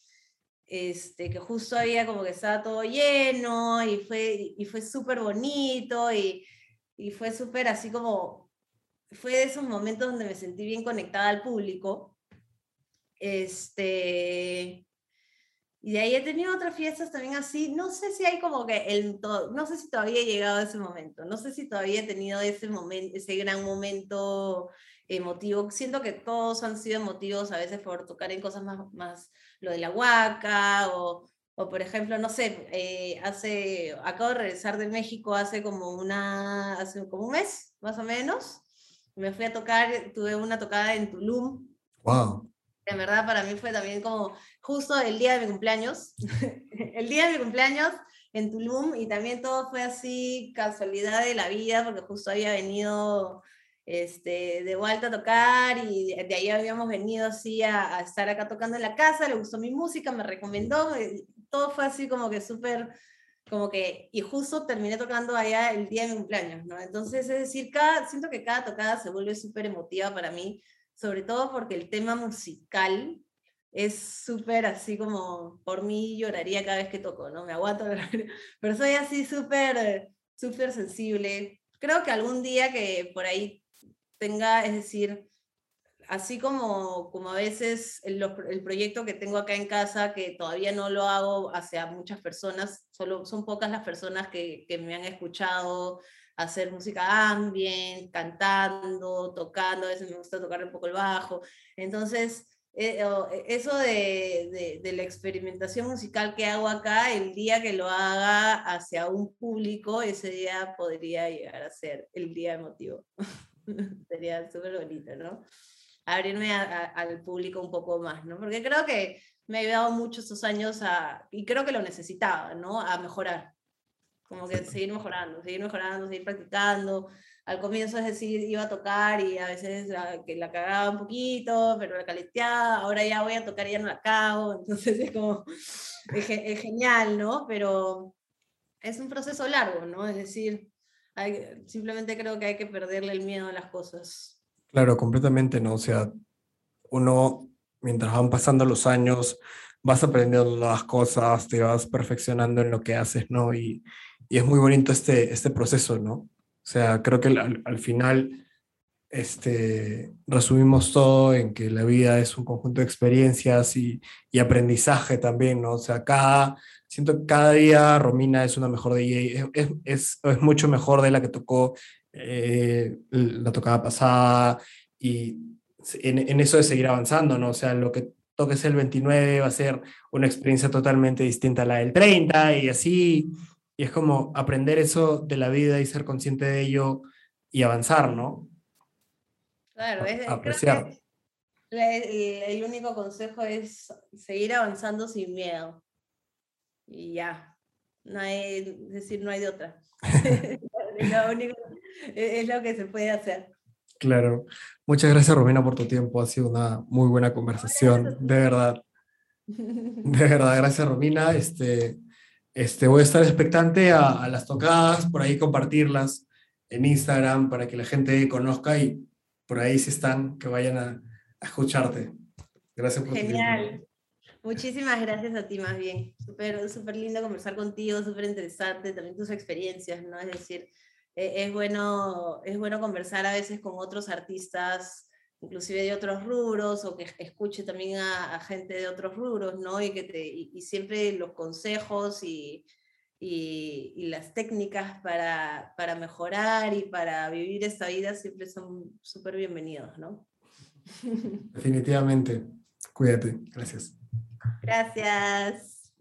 este, que justo había como que estaba todo lleno y fue, y fue súper bonito y y fue súper así como, fue de esos momentos donde me sentí bien conectada al público. Este, y de ahí he tenido otras fiestas también así, no sé si hay como que, el, no sé si todavía he llegado a ese momento, no sé si todavía he tenido ese, momento, ese gran momento emotivo, siento que todos han sido emotivos a veces por tocar en cosas más, más lo de la huaca o o por ejemplo, no sé, eh, hace, acabo de regresar de México hace como una, hace como un mes, más o menos. Me fui a tocar, tuve una tocada en Tulum. Wow. En verdad para mí fue también como justo el día de mi cumpleaños, *laughs* el día de mi cumpleaños en Tulum y también todo fue así casualidad de la vida porque justo había venido este, de vuelta a tocar y de, ahí habíamos venido así a, a, estar acá tocando en la casa, le gustó mi música, me recomendó, todo fue así como que súper, como que, y justo terminé tocando allá el día de mi cumpleaños, ¿no? Entonces, es decir, cada, siento que cada tocada se vuelve súper emotiva para mí, sobre todo porque el tema musical es súper así como, por mí lloraría cada vez que toco, ¿no? Me aguanto, *laughs* pero soy así súper, súper sensible. Creo que algún día que por ahí tenga, es decir, así como, como a veces el, proyecto que tengo acá en casa, que todavía no lo hago hacia muchas personas, solo son pocas las personas que, me han escuchado hacer música ambient, cantando, tocando, a veces me gusta tocar un poco el bajo. Entonces, eh, eh, eso de, de, la experimentación musical que hago acá, el día que lo haga hacia un público, ese día podría llegar a ser el día emotivo. *laughs* Sería súper bonito, ¿no? Abrirme al público un poco más, ¿no? Porque creo que me ha ayudado mucho estos años a, y creo que lo necesitaba, ¿no? A mejorar. Como que seguir mejorando, seguir mejorando, seguir practicando, al comienzo, es decir, iba a tocar y a veces la, que la cagaba un poquito, pero la caleteaba, ahora ya voy a tocar y ya no la cago, entonces es como, es, genial, ¿no? Pero es un proceso largo, ¿no? Es decir, hay, simplemente creo que hay que perderle el miedo a las cosas. Claro, completamente, ¿no? O sea, uno, mientras van pasando los años, vas aprendiendo las cosas, te vas perfeccionando en lo que haces, ¿no? Y, y es muy bonito este, este proceso, ¿no? O sea, creo que al, final este, resumimos todo en que la vida es un conjunto de experiencias y, y, aprendizaje también, ¿no? O sea, cada, siento que cada día Romina es una mejor DJ, es, es, es mucho mejor de la que tocó eh, la tocada pasada y en, en, eso de seguir avanzando, ¿no? O sea, lo que toques el 29 va a ser una experiencia totalmente distinta a la del 30 y así y es como aprender eso de la vida y ser consciente de ello y avanzar, ¿no? Claro, es, apreciar. el, único consejo es seguir avanzando sin miedo. Y ya. No hay, es decir, no hay de otra. *laughs* lo único, *laughs* es lo que se puede hacer. Claro. Muchas gracias, Romina, por tu tiempo. Ha sido una muy buena conversación, de verdad. De verdad, gracias, Romina. Este, este, voy a estar expectante a, las tocadas, por ahí compartirlas en Instagram para que la gente conozca y por ahí si están, que vayan a, escucharte. Gracias por Genial. Muchísimas gracias a ti más bien. Súper súper lindo conversar contigo, súper interesante también tus experiencias, ¿no? Es decir, es, bueno, es bueno conversar a veces con otros artistas inclusive de otros rubros o que escuche también a, gente de otros rubros, ¿no? Y, que te, y, siempre los consejos y, y, las técnicas para, para, mejorar y para vivir esta vida siempre son súper bienvenidos, ¿no? *laughs* Definitivamente. Cuídate. Gracias. Gracias.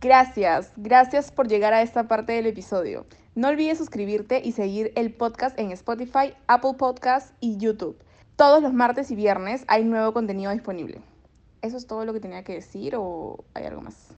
Gracias, gracias por llegar a esta parte del episodio. No olvides suscribirte y seguir el podcast en Spotify, Apple Podcasts y YouTube. Todos los martes y viernes hay nuevo contenido disponible. ¿Eso es todo lo que tenía que decir o hay algo más?